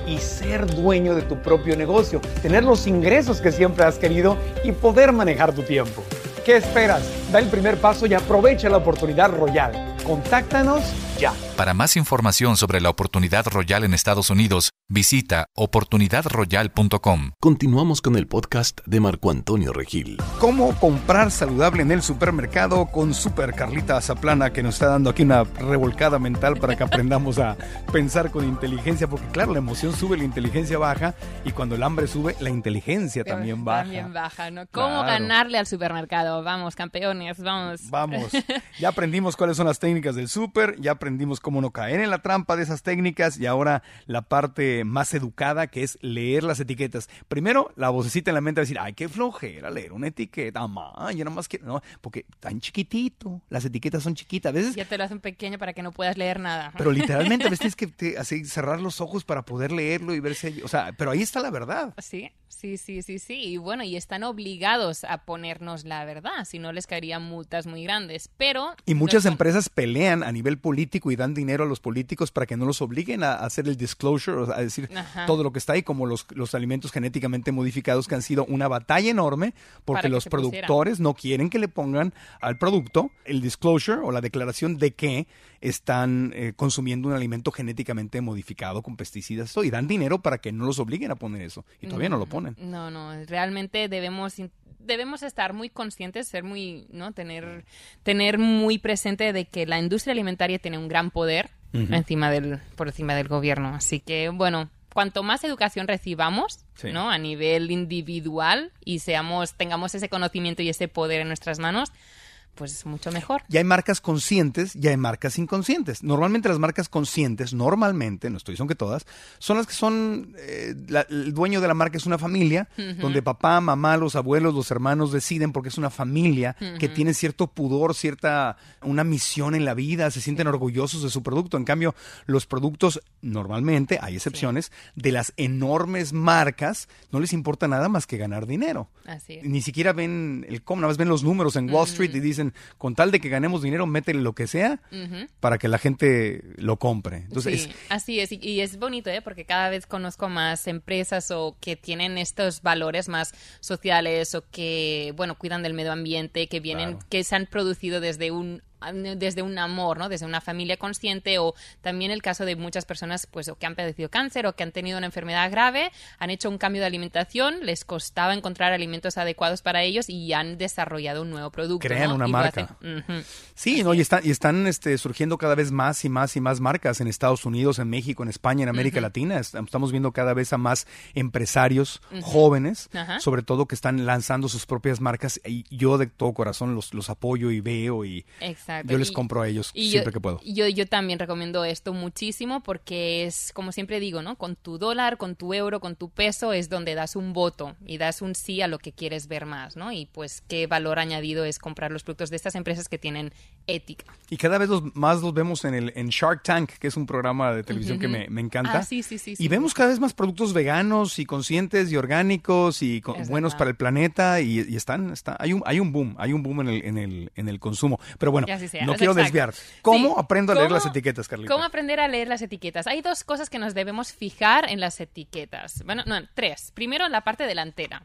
Y ser dueño de tu propio negocio, tener los ingresos que siempre has querido y poder manejar tu tiempo. ¿Qué esperas? Da el primer paso y aprovecha la oportunidad royal. Contáctanos ya. Para más información sobre la oportunidad royal en Estados Unidos, visita oportunidadroyal.com. Continuamos con el podcast de Marco Antonio Regil. cómo comprar saludable en el supermercado con Super Carlita Zaplana que nos está dando aquí una revolcada mental para que aprendamos a pensar con inteligencia porque claro, la emoción sube, la inteligencia baja y cuando el hambre sube, la inteligencia también baja. También baja, ¿no? ¿Cómo Claro. ganarle al supermercado? Vamos, campeones, vamos. Vamos, ya aprendimos cuáles son las técnicas del súper, ya aprendimos cómo no caer en la trampa de esas técnicas y ahora la parte más educada que es leer las etiquetas. Primero, la vocecita en la mente va a decir, ay, qué flojera leer una etiqueta, mamá, yo nada más quiero, no, porque tan chiquitito, las etiquetas son chiquitas, a veces Ya te lo hacen pequeño para que no puedas leer nada. pero literalmente a veces tienes que te- así, cerrar los ojos para poder leerlo y verse. O sea, pero ahí está la verdad. Sí, sí, sí, sí, sí. Y bueno, y están obligados a ponernos la verdad, si no les caerían multas muy grandes. Pero. Y muchas no son- empresas pelean a nivel político y dan dinero a los políticos para que no los obliguen a hacer el disclosure, a decir todo lo que está ahí, como los, los alimentos genéticamente modificados que han sido una batalla enorme porque los productores no quieren que le pongan al producto el disclosure o la declaración de que están eh, consumiendo un alimento genéticamente modificado con pesticidas y dan dinero para que no los obliguen a poner eso y todavía no, lo ponen. No, no, realmente debemos debemos estar muy conscientes, ser muy, ¿no? Tener, tener muy presente de que la industria alimentaria tiene un gran poder encima del, por encima del gobierno. Así que, bueno, cuanto más educación recibamos, ¿no? A nivel individual y seamos, tengamos ese conocimiento y ese poder en nuestras manos, pues mucho mejor. Y hay marcas conscientes y hay marcas inconscientes. Normalmente las marcas conscientes, normalmente, no estoy diciendo que todas, son las que son, eh, el dueño de la marca es una familia, donde papá, mamá, los abuelos, los hermanos deciden porque es una familia que tiene cierto pudor, cierta, una misión en la vida, se sienten orgullosos de su producto. En cambio, los productos, normalmente, hay excepciones, de las enormes marcas, no les importa nada más que ganar dinero. Así Ni siquiera ven el cómo, nada más ven los números en Wall Street y dicen, con tal de que ganemos dinero, métele lo que sea para que la gente lo compre. Entonces, sí, así es. Y, es bonito, ¿eh? porque cada vez conozco más empresas o que tienen estos valores más sociales o que, bueno, cuidan del medio ambiente, que vienen, que se han producido desde un desde un amor, ¿no? Desde una familia consciente o también el caso de muchas personas pues o que han padecido cáncer o que han tenido una enfermedad grave, han hecho un cambio de alimentación, les costaba encontrar alimentos adecuados para ellos y han desarrollado un nuevo producto. Crean una marca. Sí, ¿no? Y están, y están este, surgiendo cada vez más y más y más marcas en Estados Unidos, en México, en España, en América Latina. Estamos viendo cada vez a más empresarios jóvenes, sobre todo que están lanzando sus propias marcas y yo de todo corazón los, los apoyo y veo y yo les compro a ellos siempre que puedo. Yo, yo también recomiendo esto muchísimo porque es, como siempre digo, ¿no? Con tu dólar, con tu euro, con tu peso es donde das un voto y das un sí a lo que quieres ver más, ¿no? Y pues qué valor añadido es comprar los productos de estas empresas que tienen ética. Y cada vez más los vemos en, el, en Shark Tank, que es un programa de televisión que me, encanta. Ah, sí, sí, sí, y vemos cada vez más productos veganos y conscientes y orgánicos y buenos para el planeta y, están, está, hay un, hay un boom, hay un boom en el, en el, en el consumo. Pero bueno, no quiero desviar. ¿Cómo aprendo a leer las etiquetas, Carlita? ¿Cómo aprender a leer las etiquetas? Hay dos cosas que nos debemos fijar en las etiquetas. Bueno, no, tres. Primero, la parte delantera,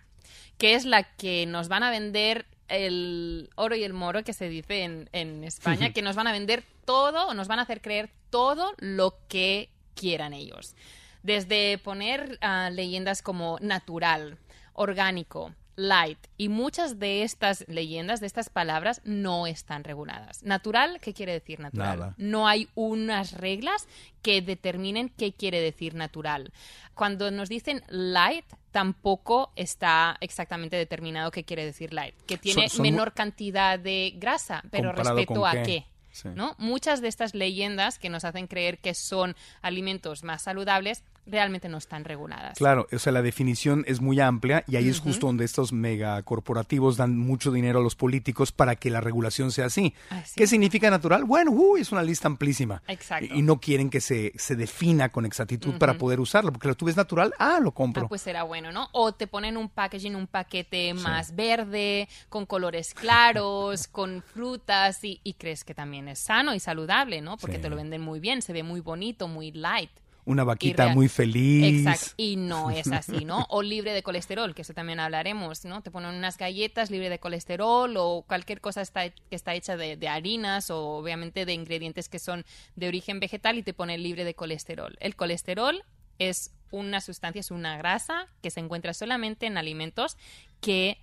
que es la que nos van a vender el oro y el moro que se dice en, España, que nos van a vender todo o nos van a hacer creer todo lo que quieran ellos. Desde poner ah, leyendas como natural, orgánico, light. Y muchas de estas leyendas, de estas palabras, no están reguladas. Natural, ¿qué quiere decir natural? No hay unas reglas que determinen qué quiere decir natural. Cuando nos dicen light, tampoco está exactamente determinado qué quiere decir light. Que tiene menor cantidad de grasa, pero respecto a qué. ¿no? Muchas de estas leyendas que nos hacen creer que son alimentos más saludables realmente no están reguladas. Claro, o sea, la definición es muy amplia y ahí es justo donde estos megacorporativos dan mucho dinero a los políticos para que la regulación sea así. ¿Qué significa natural? Bueno, es una lista amplísima. Exacto. Y, no quieren que se, se defina con exactitud para poder usarlo, porque tú ves natural, ah, lo compro. Ah, pues será bueno, ¿no? O te ponen un packaging, un paquete más verde, con colores claros, con frutas y, crees que también es sano y saludable, ¿no? Porque te lo venden muy bien, se ve muy bonito, muy light una vaquita muy feliz. Exacto, y no es así, ¿no? O libre de colesterol, que eso también hablaremos, ¿no? Te ponen unas galletas libre de colesterol o cualquier cosa está, que está hecha de, de, harinas o obviamente de ingredientes que son de origen vegetal y te pone libre de colesterol. El colesterol es una sustancia, es una grasa que se encuentra solamente en alimentos que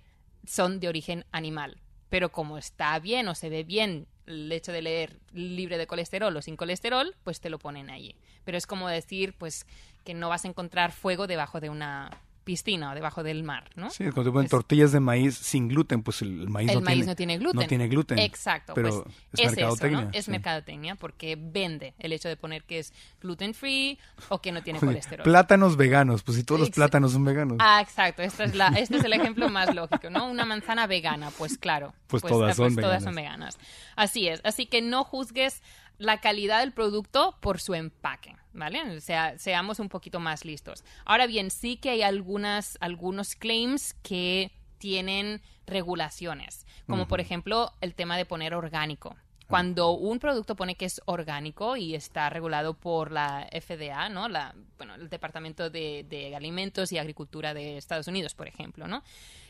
son de origen animal. Pero como está bien o se ve bien el hecho de leer libre de colesterol o sin colesterol, pues te lo ponen allí. Pero es como decir, pues, que no vas a encontrar fuego debajo de una piscina o debajo del mar, ¿no? Sí, cuando te ponen tortillas de maíz sin gluten, pues el maíz, el no, maíz tiene, no tiene gluten. No tiene gluten. Exacto. Pero pues es, mercadotecnia. Eso, ¿no? Es mercadotecnia porque vende el hecho de poner que es gluten free o que no tiene colesterol. Plátanos veganos, pues si todos los plátanos son veganos. Ah, exacto. Este es, la, este es el ejemplo más lógico, ¿no? Una manzana vegana, pues claro. Pues, pues todas, son, pues, todas son veganas. Así es. Así que no juzgues la calidad del producto por su empaque. ¿vale? O sea, seamos un poquito más listos. Ahora bien, sí que hay algunas, algunos claims que tienen regulaciones, como por ejemplo el tema de poner orgánico. Cuando un producto pone que es orgánico y está regulado por la FDA, ¿no? La, bueno, el Departamento de, de Alimentos y Agricultura de Estados Unidos, por ejemplo, ¿no?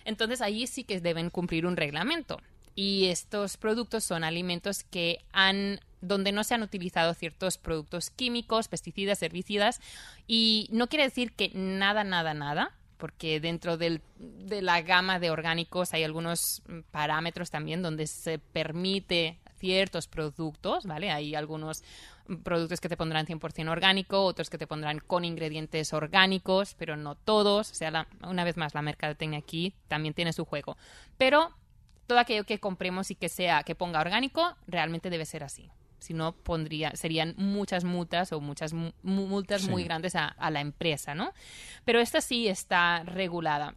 Entonces allí sí que deben cumplir un reglamento. Y estos productos son alimentos que han donde no se han utilizado ciertos productos químicos, pesticidas, herbicidas, y no quiere decir que nada, nada, nada, porque dentro del, de la gama de orgánicos hay algunos parámetros también donde se permite ciertos productos, ¿vale? Hay algunos productos que te pondrán 100% orgánico, otros que te pondrán con ingredientes orgánicos, pero no todos. O sea, una vez más, la mercadotecnia aquí también tiene su juego. Pero todo aquello que compremos y que sea que ponga orgánico realmente debe ser así. Si no, pondría, serían muchas multas o muchas multas muy grandes a, la empresa, ¿no? Pero esta sí está regulada.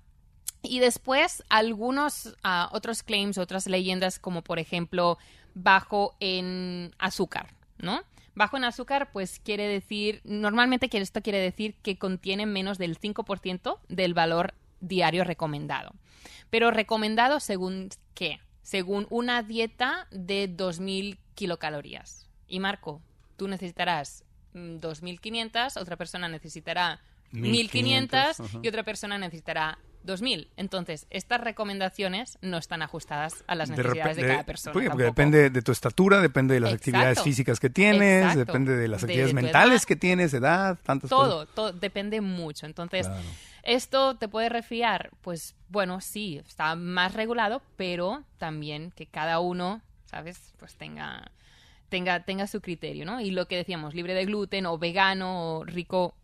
Y después algunos ah, otros claims, otras leyendas, como por ejemplo bajo en azúcar, ¿no? Bajo en azúcar, pues quiere decir, normalmente esto quiere decir que contiene menos del 5% del valor diario recomendado. Pero recomendado según qué? Según una dieta de 2.000 kilocalorías. Y Marco, tú necesitarás 2.500, mm, otra persona necesitará 1.500 y otra persona necesitará 2.000. Entonces, estas recomendaciones no están ajustadas a las necesidades de, cada persona. Porque, depende de tu estatura, depende de las actividades físicas que tienes, depende de las actividades mentales que tienes, edad, tantas todo, cosas. Todo, depende mucho. Entonces, ¿esto te puede refiar? Pues bueno, sí, está más regulado, pero también que cada uno, ¿sabes? Pues tenga... Tenga, tenga su criterio, ¿no? Y lo que decíamos, libre de gluten o vegano o rico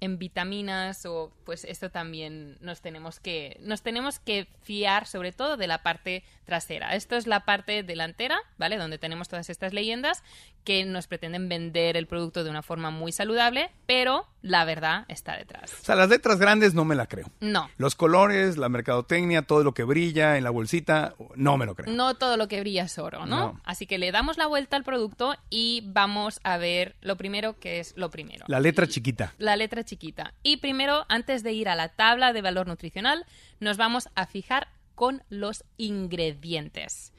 en vitaminas o pues esto también nos tenemos que nos tenemos que fiar sobre todo de la parte trasera. Esto es la parte delantera, ¿vale? Donde tenemos todas estas leyendas que nos pretenden vender el producto de una forma muy saludable, pero la verdad está detrás. O sea, las letras grandes no me la creo. No. Los colores, la mercadotecnia, todo lo que brilla en la bolsita, no me lo creo. No todo lo que brilla es oro, ¿no? Así que le damos la vuelta al producto y vamos a ver lo primero que es lo primero. La letra chiquita. La letra chiquita. Y primero, antes de ir a la tabla de valor nutricional, nos vamos a fijar con los ingredientes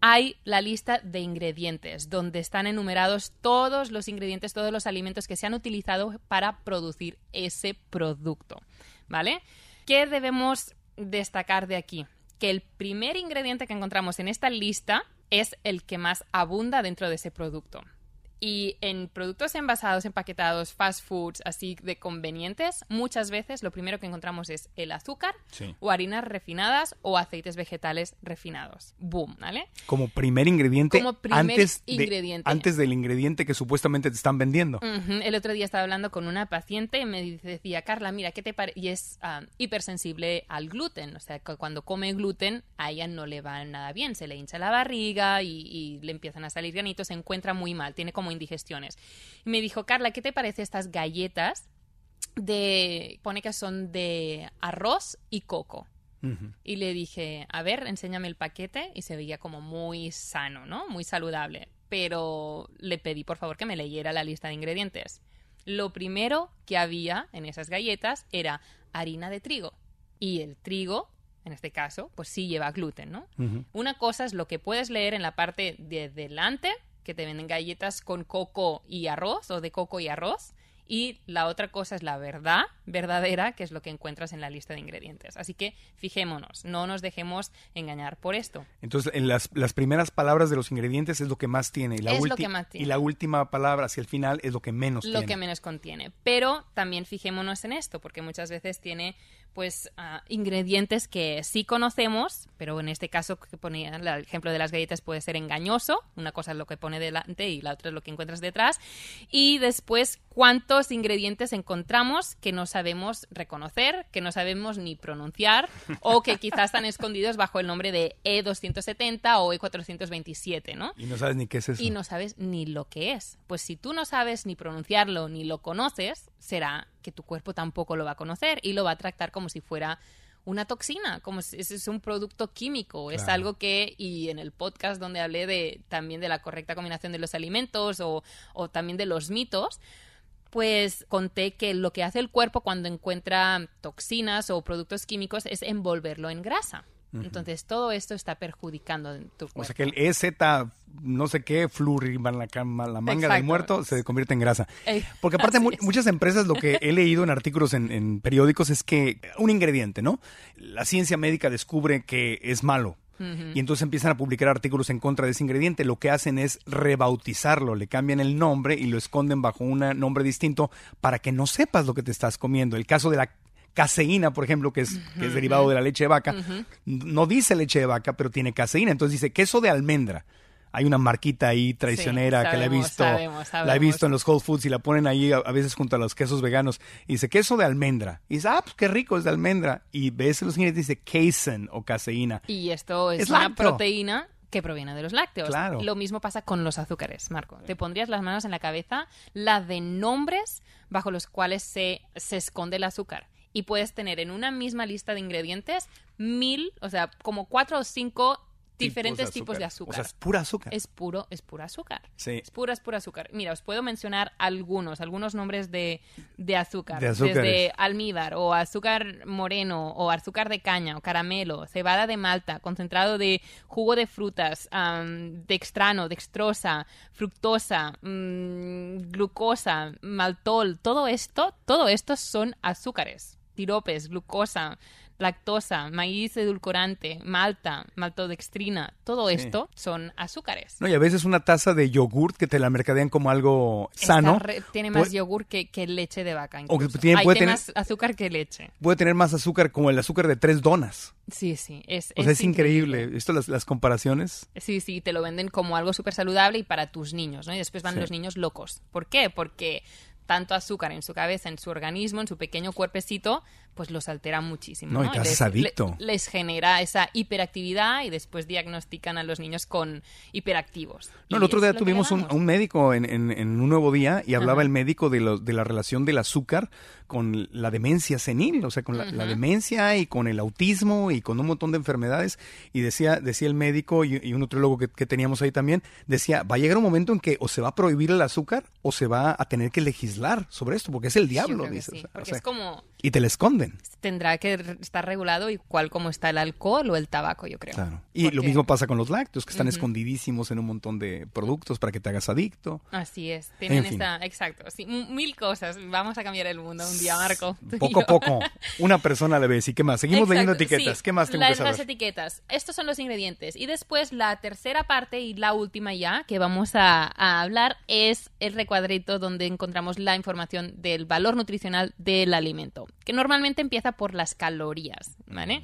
hay la lista de ingredientes, donde están enumerados todos los ingredientes, todos los alimentos que se han utilizado para producir ese producto. ¿Vale? ¿Qué debemos destacar de aquí? Que el primer ingrediente que encontramos en esta lista es el que más abunda dentro de ese producto. Y en productos envasados, empaquetados, fast foods, así de convenientes, muchas veces lo primero que encontramos es el azúcar o harinas refinadas o aceites vegetales refinados. Boom, ¿vale? Como primer ingrediente Como primer antes, ingrediente. antes del ingrediente que supuestamente te están vendiendo. El otro día estaba hablando con una paciente y me decía, Carla, mira, ¿qué te parece? Y es ah, hipersensible al gluten. O sea, que cuando come gluten a ella no le va nada bien. Se le hincha la barriga y, y le empiezan a salir granitos, se encuentra muy mal. Tiene como indigestiones. Y me dijo, Carla, ¿qué te parece estas galletas de, pone que son de arroz y coco? Y le dije, a ver, enséñame el paquete y se veía como muy sano, ¿no? Muy saludable. Pero le pedí, por favor, que me leyera la lista de ingredientes. Lo primero que había en esas galletas era harina de trigo. Y el trigo, en este caso, pues sí lleva gluten, ¿no? Una cosa es lo que puedes leer en la parte de delante que te venden galletas con coco y arroz o de coco y arroz. Y la otra cosa es la verdad verdadera, que es lo que encuentras en la lista de ingredientes. Así que fijémonos, no nos dejemos engañar por esto. Entonces, en las, las primeras palabras de los ingredientes es lo que más tiene. Y la, es lo que más tiene. y la última palabra hacia el final es lo que menos tiene. Lo que menos contiene. Pero también fijémonos en esto, porque muchas veces tiene pues ah, ingredientes que sí conocemos, pero en este caso que ponía el ejemplo de las galletas puede ser engañoso, una cosa es lo que pone delante y la otra es lo que encuentras detrás, y después cuántos ingredientes encontramos que no sabemos reconocer, que no sabemos ni pronunciar o que quizás están escondidos bajo el nombre de E270 o E427, ¿no? Y no sabes ni qué es eso. Y no sabes ni lo que es. Pues si tú no sabes ni pronunciarlo ni lo conoces, será que tu cuerpo tampoco lo va a conocer y lo va a tratar como si fuera una toxina, como si es un producto químico, es algo que, y en el podcast donde hablé de también de la correcta combinación de los alimentos o, o también de los mitos, pues conté que lo que hace el cuerpo cuando encuentra toxinas o productos químicos es envolverlo en grasa. Entonces todo esto está perjudicando tu cuerpo. O sea que el EZ no sé qué, fluriban la, la manga del muerto, se convierte en grasa. Eh, Porque aparte así mu- es. muchas empresas, lo que he leído en artículos en, en periódicos es que un ingrediente, ¿no? La ciencia médica descubre que es malo. Y entonces empiezan a publicar artículos en contra de ese ingrediente. Lo que hacen es rebautizarlo, le cambian el nombre y lo esconden bajo un nombre distinto para que no sepas lo que te estás comiendo. El caso de la caseína, por ejemplo, que es, que es derivado de la leche de vaca, no dice leche de vaca, pero tiene caseína. Entonces dice queso de almendra. Hay una marquita ahí traicionera Sí, que la he visto, sabemos, la he visto en los Whole Foods y la ponen ahí a, a veces junto a los quesos veganos. Y dice queso de almendra. Y dice, ah, pues qué rico es de almendra. Y ves los ingredientes y dice casein o caseína. Y esto es, Es una lácteo. proteína que proviene de los lácteos. Claro. Lo mismo pasa con los azúcares, Marco. Te pondrías las manos en la cabeza la de nombres bajo los cuales se, se esconde el azúcar. Y puedes tener en una misma lista de ingredientes mil, o sea, como cuatro o cinco diferentes tipos de azúcar. O sea, es pura azúcar. es puro, es pura azúcar. Sí. Es pura, es pura azúcar. Mira, os puedo mencionar algunos, algunos nombres de, de azúcar. De azúcares. Desde almíbar o azúcar moreno o azúcar de caña o caramelo, cebada de malta, concentrado de jugo de frutas, am, dextrano, dextrosa, fructosa, mm, glucosa, maltol, todo esto, todo esto son azúcares. Tiropes, glucosa, lactosa, maíz edulcorante, malta, maltodextrina, todo esto son azúcares. No, y a veces una taza de yogurt que te la mercadean como algo sano. Re- tiene más puede- yogur que, que leche de vaca. O que tiene- Hay puede tener- más azúcar que leche. Puede tener más azúcar como el azúcar de tres donas. Sí, sí. Es, O sea, es increíble. Esto, las, las comparaciones. Sí, sí, te lo venden como algo súper saludable y para tus niños, ¿no? Y después van Sí. los niños locos. ¿Por qué? Porque tanto azúcar en su cabeza, en su organismo, en su pequeño cuerpecito, pues los altera muchísimo. No, y ¿no? haces les, adicto. le- les genera esa hiperactividad y después diagnostican a los niños con hiperactivos. No, Y el otro día tuvimos un, médico en, en- en un nuevo día y hablaba Ajá. el médico de, lo- de la relación del azúcar con la demencia senil, o sea, con la, la demencia y con el autismo y con un montón de enfermedades. Y decía, decía el médico y, y un nutriólogo que, que teníamos ahí también, decía, va a llegar un momento en que o se va a prohibir el azúcar o se va a tener que legislar sobre esto, porque es el diablo, dice. sí, o sea, porque o sea, es como Y te la esconden. tendrá que estar regulado igual como está el alcohol o el tabaco, yo creo. Claro. Y lo Porque- mismo pasa con los lácteos, que están Ujú. escondidísimos en un montón de productos para que te hagas adicto. Así es, tienen fin. esta, exacto, sí, mil cosas. Vamos a cambiar el mundo un día, Marco. Poco a poco, una persona a la vez. ¿Y qué más? Seguimos leyendo Exacto, etiquetas. sí. ¿Qué más tengo las, que saber? las etiquetas. Estos son los ingredientes. Y después la tercera parte y la última ya que vamos a, a hablar es el recuadrito donde encontramos la información del valor nutricional del alimento, que normalmente empieza por las calorías, ¿vale?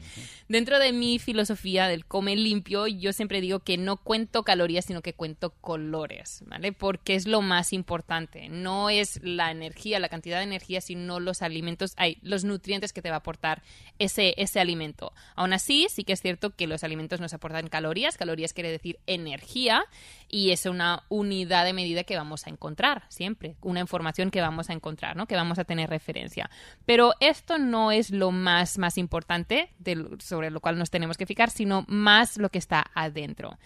Dentro de mi filosofía del come limpio, yo siempre digo que no cuento calorías, sino que cuento colores, ¿vale? Porque es lo más importante. No es la energía, la cantidad de energía, sino los alimentos, hay los nutrientes que te va a aportar ese, ese alimento. Aún así, sí que es cierto que los alimentos nos aportan calorías. Calorías quiere decir energía y es una unidad de medida que vamos a encontrar siempre, una información que vamos a encontrar, ¿no? Que vamos a tener referencia. Pero esto no es lo más, más importante sobre lo cual nos tenemos que fijar, sino más lo que está adentro.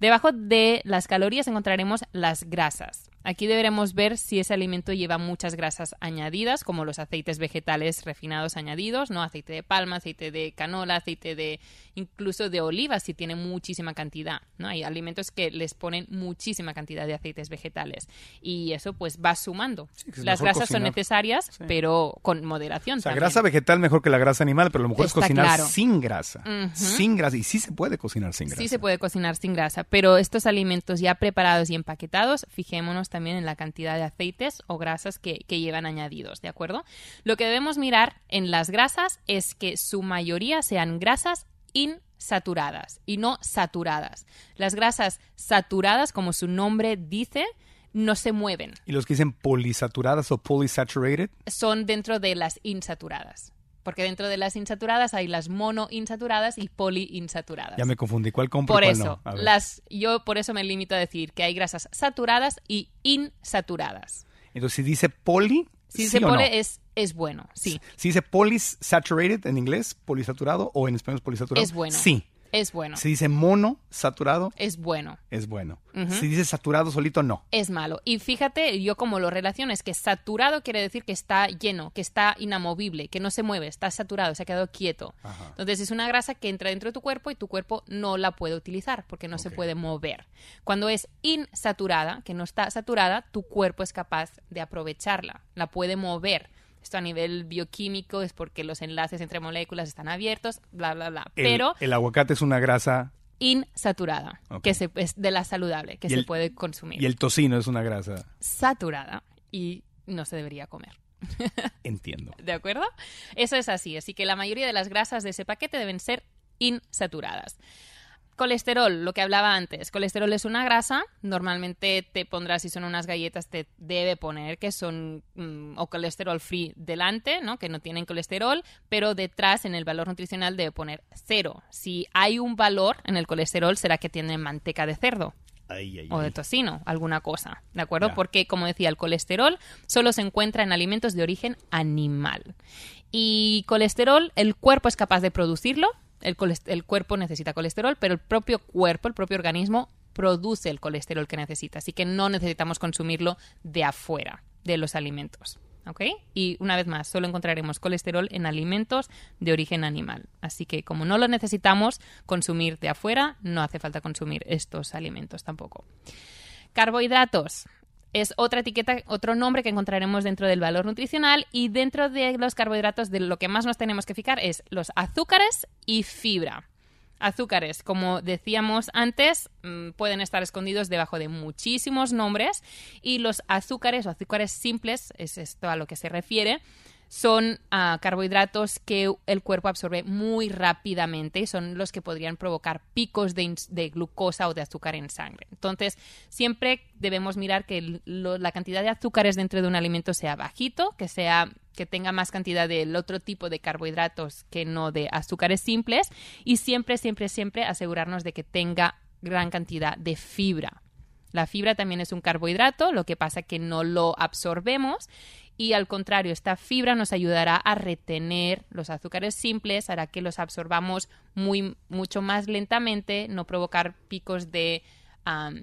Debajo de las calorías encontraremos las grasas. Aquí deberemos ver si ese alimento lleva muchas grasas añadidas, como los aceites vegetales refinados añadidos, ¿no? Aceite de palma, aceite de canola, aceite de incluso de oliva, si tiene muchísima cantidad, ¿no? Hay alimentos que les ponen muchísima cantidad de aceites vegetales y eso pues va sumando. Las grasas son cocinar. necesarias, Sí. pero con moderación O sea, grasa vegetal mejor que la grasa animal, pero lo mejor Está es cocinar claro. sin grasa. Sin grasa. Y sí se puede cocinar sin grasa. Sí se puede cocinar sin grasa, pero estos alimentos ya preparados y empaquetados, fijémonos también en la cantidad de aceites o grasas que, que llevan añadidos, ¿de acuerdo? Lo que debemos mirar en las grasas es que su mayoría sean grasas insaturadas y no saturadas. Las grasas saturadas, como su nombre dice, no se mueven, Y los que dicen polisaturadas o polysaturated, son dentro de las insaturadas. Porque dentro de las insaturadas hay las monoinsaturadas y poliinsaturadas. ya me confundí. ¿Cuál compro Por y cuál eso, no? Las, yo por eso me limito a decir que hay grasas saturadas y insaturadas. Entonces, si dice poli, Si ¿sí pone no? es, es bueno, sí. Si dice polysaturated en inglés, polisaturado, o en español es polisaturado. Es bueno. Sí. Es bueno. Si dice mono saturado, Es bueno. es bueno. Si dice saturado solito, no. es malo. Y fíjate, yo como lo relaciono es que saturado quiere decir que está lleno, que está inamovible, que no se mueve, está saturado, se ha quedado quieto. Entonces es una grasa que entra dentro de tu cuerpo y tu cuerpo no la puede utilizar porque no se puede mover. Cuando es insaturada, que no está saturada, tu cuerpo es capaz de aprovecharla, la puede mover. Esto a nivel bioquímico es porque los enlaces entre moléculas están abiertos, bla, bla, bla. El, Pero el aguacate es una grasa insaturada, Ok. que se, es de la saludable, que se el- puede consumir y el tocino es una grasa. saturada y no se debería comer. Entiendo. ¿De acuerdo? Eso es así. Así que la mayoría de las grasas de ese paquete deben ser insaturadas. Colesterol, lo que hablaba antes. Colesterol es una grasa. Normalmente te pondrás, si son unas galletas, te debe poner que son mm, o colesterol free delante, ¿no? Que no tienen colesterol, pero detrás en el valor nutricional debe poner cero. Si hay un valor en el colesterol, será que tiene manteca de cerdo Ay, ay, o de tocino, alguna cosa, ¿de acuerdo? Ya. Porque, como decía, el colesterol solo se encuentra en alimentos de origen animal. Y colesterol, el cuerpo es capaz de producirlo, el, cuerpo necesita colesterol, pero el propio cuerpo, el propio organismo, produce el colesterol que necesita, así que no necesitamos consumirlo de afuera, de los alimentos. ¿Ok? Y una vez más, solo encontraremos colesterol en alimentos de origen animal. Así que como no lo necesitamos consumir de afuera, no hace falta consumir estos alimentos tampoco. Carbohidratos. Es otra etiqueta, otro nombre que encontraremos dentro del valor nutricional y dentro de los carbohidratos de lo que más nos tenemos que fijar es los azúcares y fibra. Azúcares, como decíamos antes, mm, pueden estar escondidos debajo de muchísimos nombres y los azúcares o azúcares simples, es esto a lo que se refiere, son ah, carbohidratos que el cuerpo absorbe muy rápidamente y son los que podrían provocar picos de, glucosa o de azúcar en sangre. Entonces, siempre debemos mirar que la cantidad de azúcares dentro de un alimento sea bajito, que sea que tenga más cantidad del otro tipo de carbohidratos que no de azúcares simples y siempre, siempre, siempre asegurarnos de que tenga gran cantidad de fibra. La fibra también es un carbohidrato, lo que pasa que no lo absorbemos y al contrario, esta fibra nos ayudará a retener los azúcares simples, hará que los absorbamos muy, mucho más lentamente, no provocar picos de,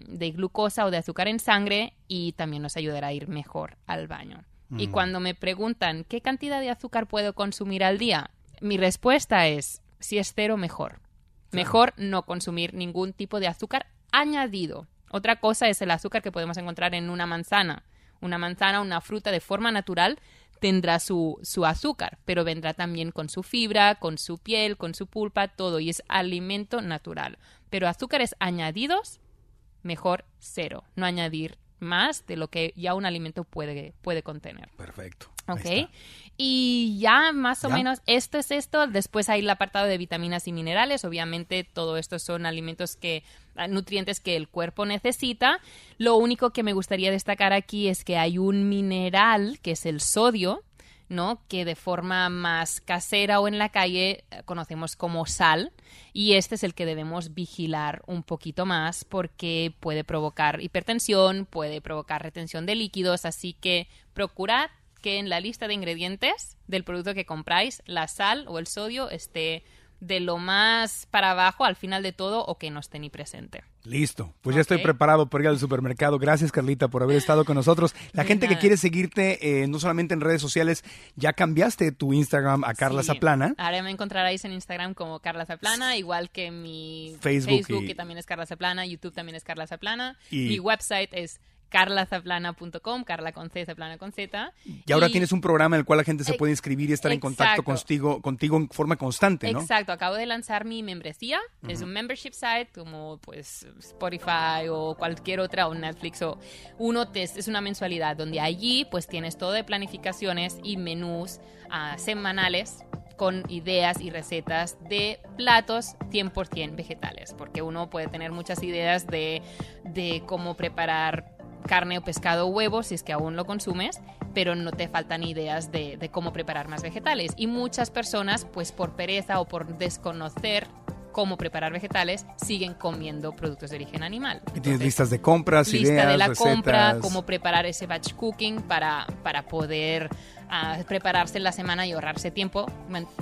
de glucosa o de azúcar en sangre y también nos ayudará a ir mejor al baño. Y cuando me preguntan qué cantidad de azúcar puedo consumir al día, mi respuesta es, si es cero, mejor. Mejor no consumir ningún tipo de azúcar añadido. Otra cosa es el azúcar que podemos encontrar en una manzana. Una manzana, una fruta de forma natural tendrá su, su azúcar, pero vendrá también con su fibra, con su piel, con su pulpa, todo, y es alimento natural. Pero azúcares añadidos, mejor cero, no añadir más de lo que ya un alimento puede, puede contener. Perfecto. Ok. Y ya más o ¿Ya? menos esto es esto. Después hay el apartado de vitaminas y minerales. Obviamente todo esto son alimentos que, ah, nutrientes que el cuerpo necesita. Lo único que me gustaría destacar aquí es que hay un mineral que es el sodio. ¿no? que de forma más casera o en la calle eh, conocemos como sal y este es el que debemos vigilar un poquito más porque puede provocar hipertensión, puede provocar retención de líquidos, así que procurad que en la lista de ingredientes del producto que compráis la sal o el sodio esté de lo más para abajo al final de todo o que no esté ni presente. Listo. Pues ya estoy preparado para ir al supermercado. Gracias, Carlita, por haber estado con nosotros. La gente que quiere seguirte, eh, no solamente en redes sociales, ya cambiaste tu Instagram a Carla Sí. Zaplana. Ahora me encontraráis en Instagram como Carla Zaplana, igual que mi Facebook y- que también es Carla Zaplana, YouTube también es Carla Zaplana. Y- Mi website es carlazaplana.com, Carla con C, Zaplana con Z. Y ahora tienes un programa en el cual la gente se puede inscribir y estar en contacto contigo, contigo en forma constante, ¿no? Exacto, acabo de lanzar mi membresía. Es un membership site como pues Spotify o cualquier otra o Netflix o uno te- es una mensualidad donde allí pues tienes todo de planificaciones y menús ah, semanales con ideas y recetas de platos 100% vegetales, porque uno puede tener muchas ideas de, de cómo preparar carne o pescado o huevo si es que aún lo consumes, pero no te faltan ideas de, de cómo preparar más vegetales. Y muchas personas, pues por pereza o por desconocer cómo preparar vegetales siguen comiendo productos de origen animal. Y tienes listas de compras, lista ideas, de la recetas. compra, cómo preparar ese batch cooking para, para poder ah, prepararse en la semana y ahorrarse tiempo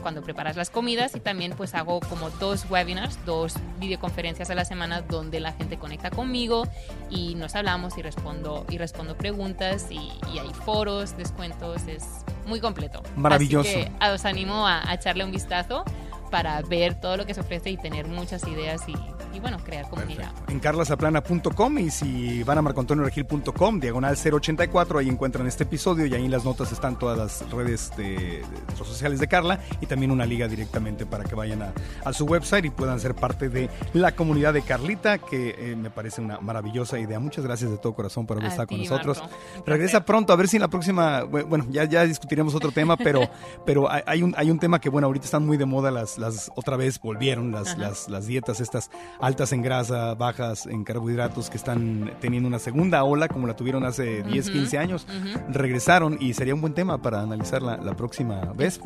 cuando preparas las comidas y también pues hago como dos webinars, dos videoconferencias a la semana donde la gente conecta conmigo y nos hablamos y respondo y respondo preguntas y, y hay foros, descuentos, es muy completo. Maravilloso. Así que ah, os animo a, a echarle un vistazo para ver todo lo que se ofrece y tener muchas ideas y, y, bueno, crear comunidad. En carlasaplana.com y si van a marcoantonioregil.com, diagonal 084, ahí encuentran este episodio y ahí en las notas están todas las redes de, de sociales de Carla y también una liga directamente para que vayan a, a su website y puedan ser parte de la comunidad de Carlita, que eh, me parece una maravillosa idea. Muchas gracias de todo corazón por haber A estado con nosotros. Marco. Regresa pronto, a ver si en la próxima, bueno, ya, ya discutiremos otro tema, pero, pero hay un, hay un tema que, bueno, ahorita están muy de moda las, las otra vez volvieron las, las, las dietas estas altas en grasa, bajas en carbohidratos que están teniendo una segunda ola como la tuvieron hace 10, Ujú, 15 años. Regresaron y sería un buen tema para analizar la, la próxima vez.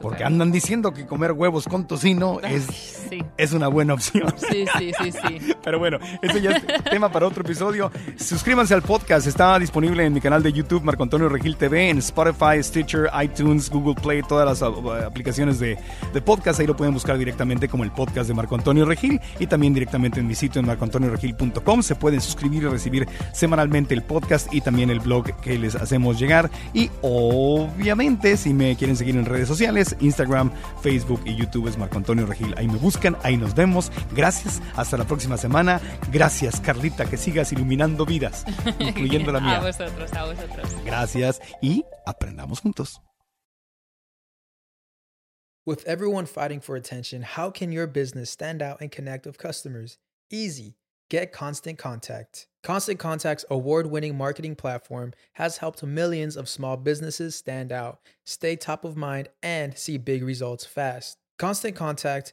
Porque andan diciendo que comer huevos con tocino es, Sí, es una buena opción. sí, sí, sí, sí. Pero bueno, ese ya es tema para otro episodio. Suscríbanse al podcast, está disponible en mi canal de YouTube, Marco Antonio Regil TV, en Spotify, Stitcher, iTunes, Google Play, todas las uh, aplicaciones de, de podcast. Ahí lo pueden buscar directamente como el podcast de Marco Antonio Regil y también directamente en mi sitio en marcoantonioregil.com. Se pueden suscribir y recibir semanalmente el podcast y también el blog que les hacemos llegar. Y obviamente, si me quieren seguir en redes sociales, Instagram, Facebook y YouTube es Marco Antonio Regil. Ahí me buscan, ahí nos vemos. Gracias, hasta la próxima semana. Gracias, Carlita, que sigas iluminando vidas, incluyendo la A vosotros, a vosotros. Gracias y aprendamos juntos. With everyone fighting for attention, how can your business stand out and connect with customers? Easy. Get Constant Contact. Constant Contact's award winning marketing platform has helped millions of small businesses stand out, stay top of mind, and see big results fast. Constant Contact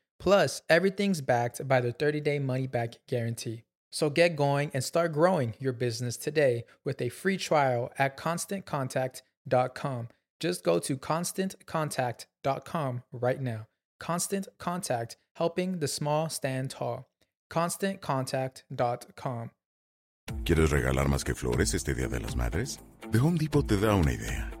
Plus, everything's backed by the 30 day money back guarantee. So get going and start growing your business today with a free trial at constantcontact.com. Just go to constantcontact.com right now. Constant Contact, helping the small stand tall. ConstantContact.com. ¿Quieres regalar más que flores este Día de las Madres? The Home Depot te da una idea.